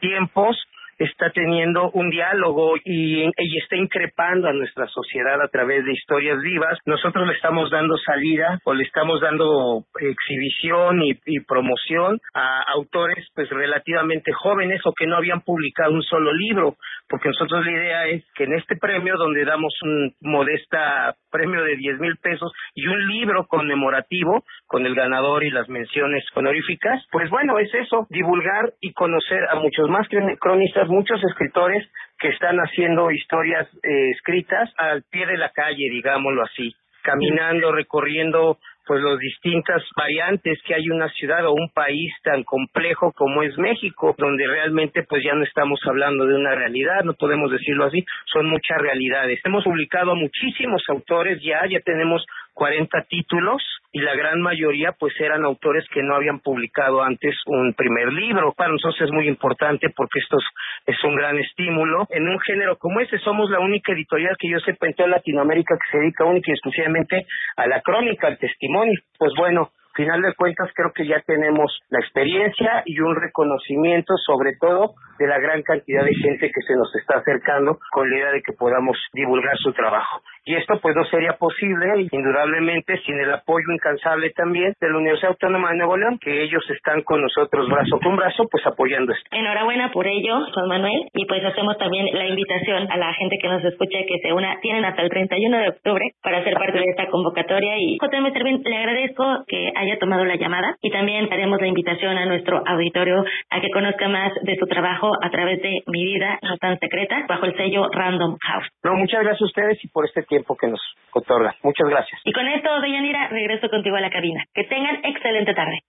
tiempos está teniendo un diálogo y, y está increpando a nuestra sociedad a través de historias vivas. Nosotros le estamos dando salida o le estamos dando exhibición y, y promoción a autores pues relativamente jóvenes o que no habían publicado un solo libro, porque nosotros la idea es que en este premio donde damos un modesta premio de 10 mil pesos y un libro conmemorativo con el ganador y las menciones honoríficas, pues bueno, es eso, divulgar y conocer a muchos más cron- cronistas, muchos escritores que están haciendo historias eh, escritas al pie de la calle, digámoslo así, caminando, recorriendo pues las distintas variantes que hay una ciudad o un país tan complejo como es México, donde realmente pues ya no estamos hablando de una realidad, no podemos decirlo así, son muchas realidades. Hemos publicado a muchísimos autores ya, ya tenemos 40 títulos y la gran mayoría pues eran autores que no habían publicado antes un primer libro. Para nosotros es muy importante porque esto es, un gran estímulo. En un género como este somos la única editorial que yo sepa en toda Latinoamérica que se dedica única y exclusivamente a la crónica, al testimonio. Pues bueno, final de cuentas creo que ya tenemos la experiencia y un reconocimiento sobre todo de la gran cantidad de gente que se nos está acercando con la idea de que podamos divulgar su trabajo. Y esto pues no sería posible indudablemente sin el apoyo incansable también de la Universidad Autónoma de Nuevo León, que ellos están con nosotros brazo con brazo pues apoyando esto. Enhorabuena por ello, Juan Manuel, y pues hacemos también la invitación a la gente que nos escucha que se una, tienen hasta el 31 de octubre para ser parte de esta convocatoria y JM Servín, le agradezco que haya tomado la llamada y también haremos la invitación a nuestro auditorio a que conozca más de su trabajo a través de Mi Vida No Tan Secreta bajo el sello Random House. No, muchas gracias a ustedes y por este tiempo que nos otorgan. Muchas gracias. Y con esto, Deyanira, regreso contigo a la cabina. Que tengan excelente tarde.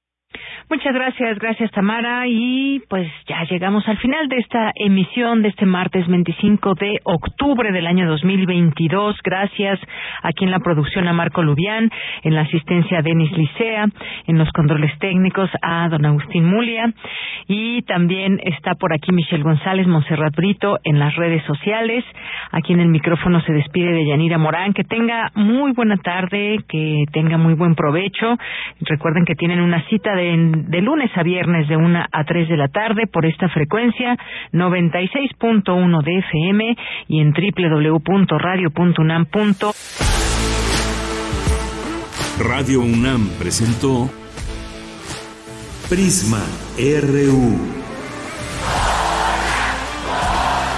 Muchas gracias, gracias Tamara. Y pues ya llegamos al final de esta emisión de este martes 25 de octubre del año 2022. Gracias aquí en la producción a Marco Lubián, en la asistencia a Denis Licea, en los controles técnicos a don Agustín Mulia. Y también está por aquí Michelle González, Monserrat Brito en las redes sociales. Aquí en el micrófono se despide de Yanira Morán. Que tenga muy buena tarde, que tenga muy buen provecho. Recuerden que tienen una cita de, de lunes a viernes de 1 a 3 de la tarde por esta frecuencia 96.1 de FM y en www.radio.unam. Radio UNAM presentó Prisma RU.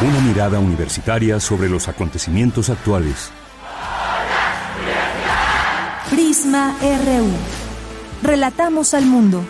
Una mirada universitaria sobre los acontecimientos actuales. Prisma RU. Relatamos al mundo.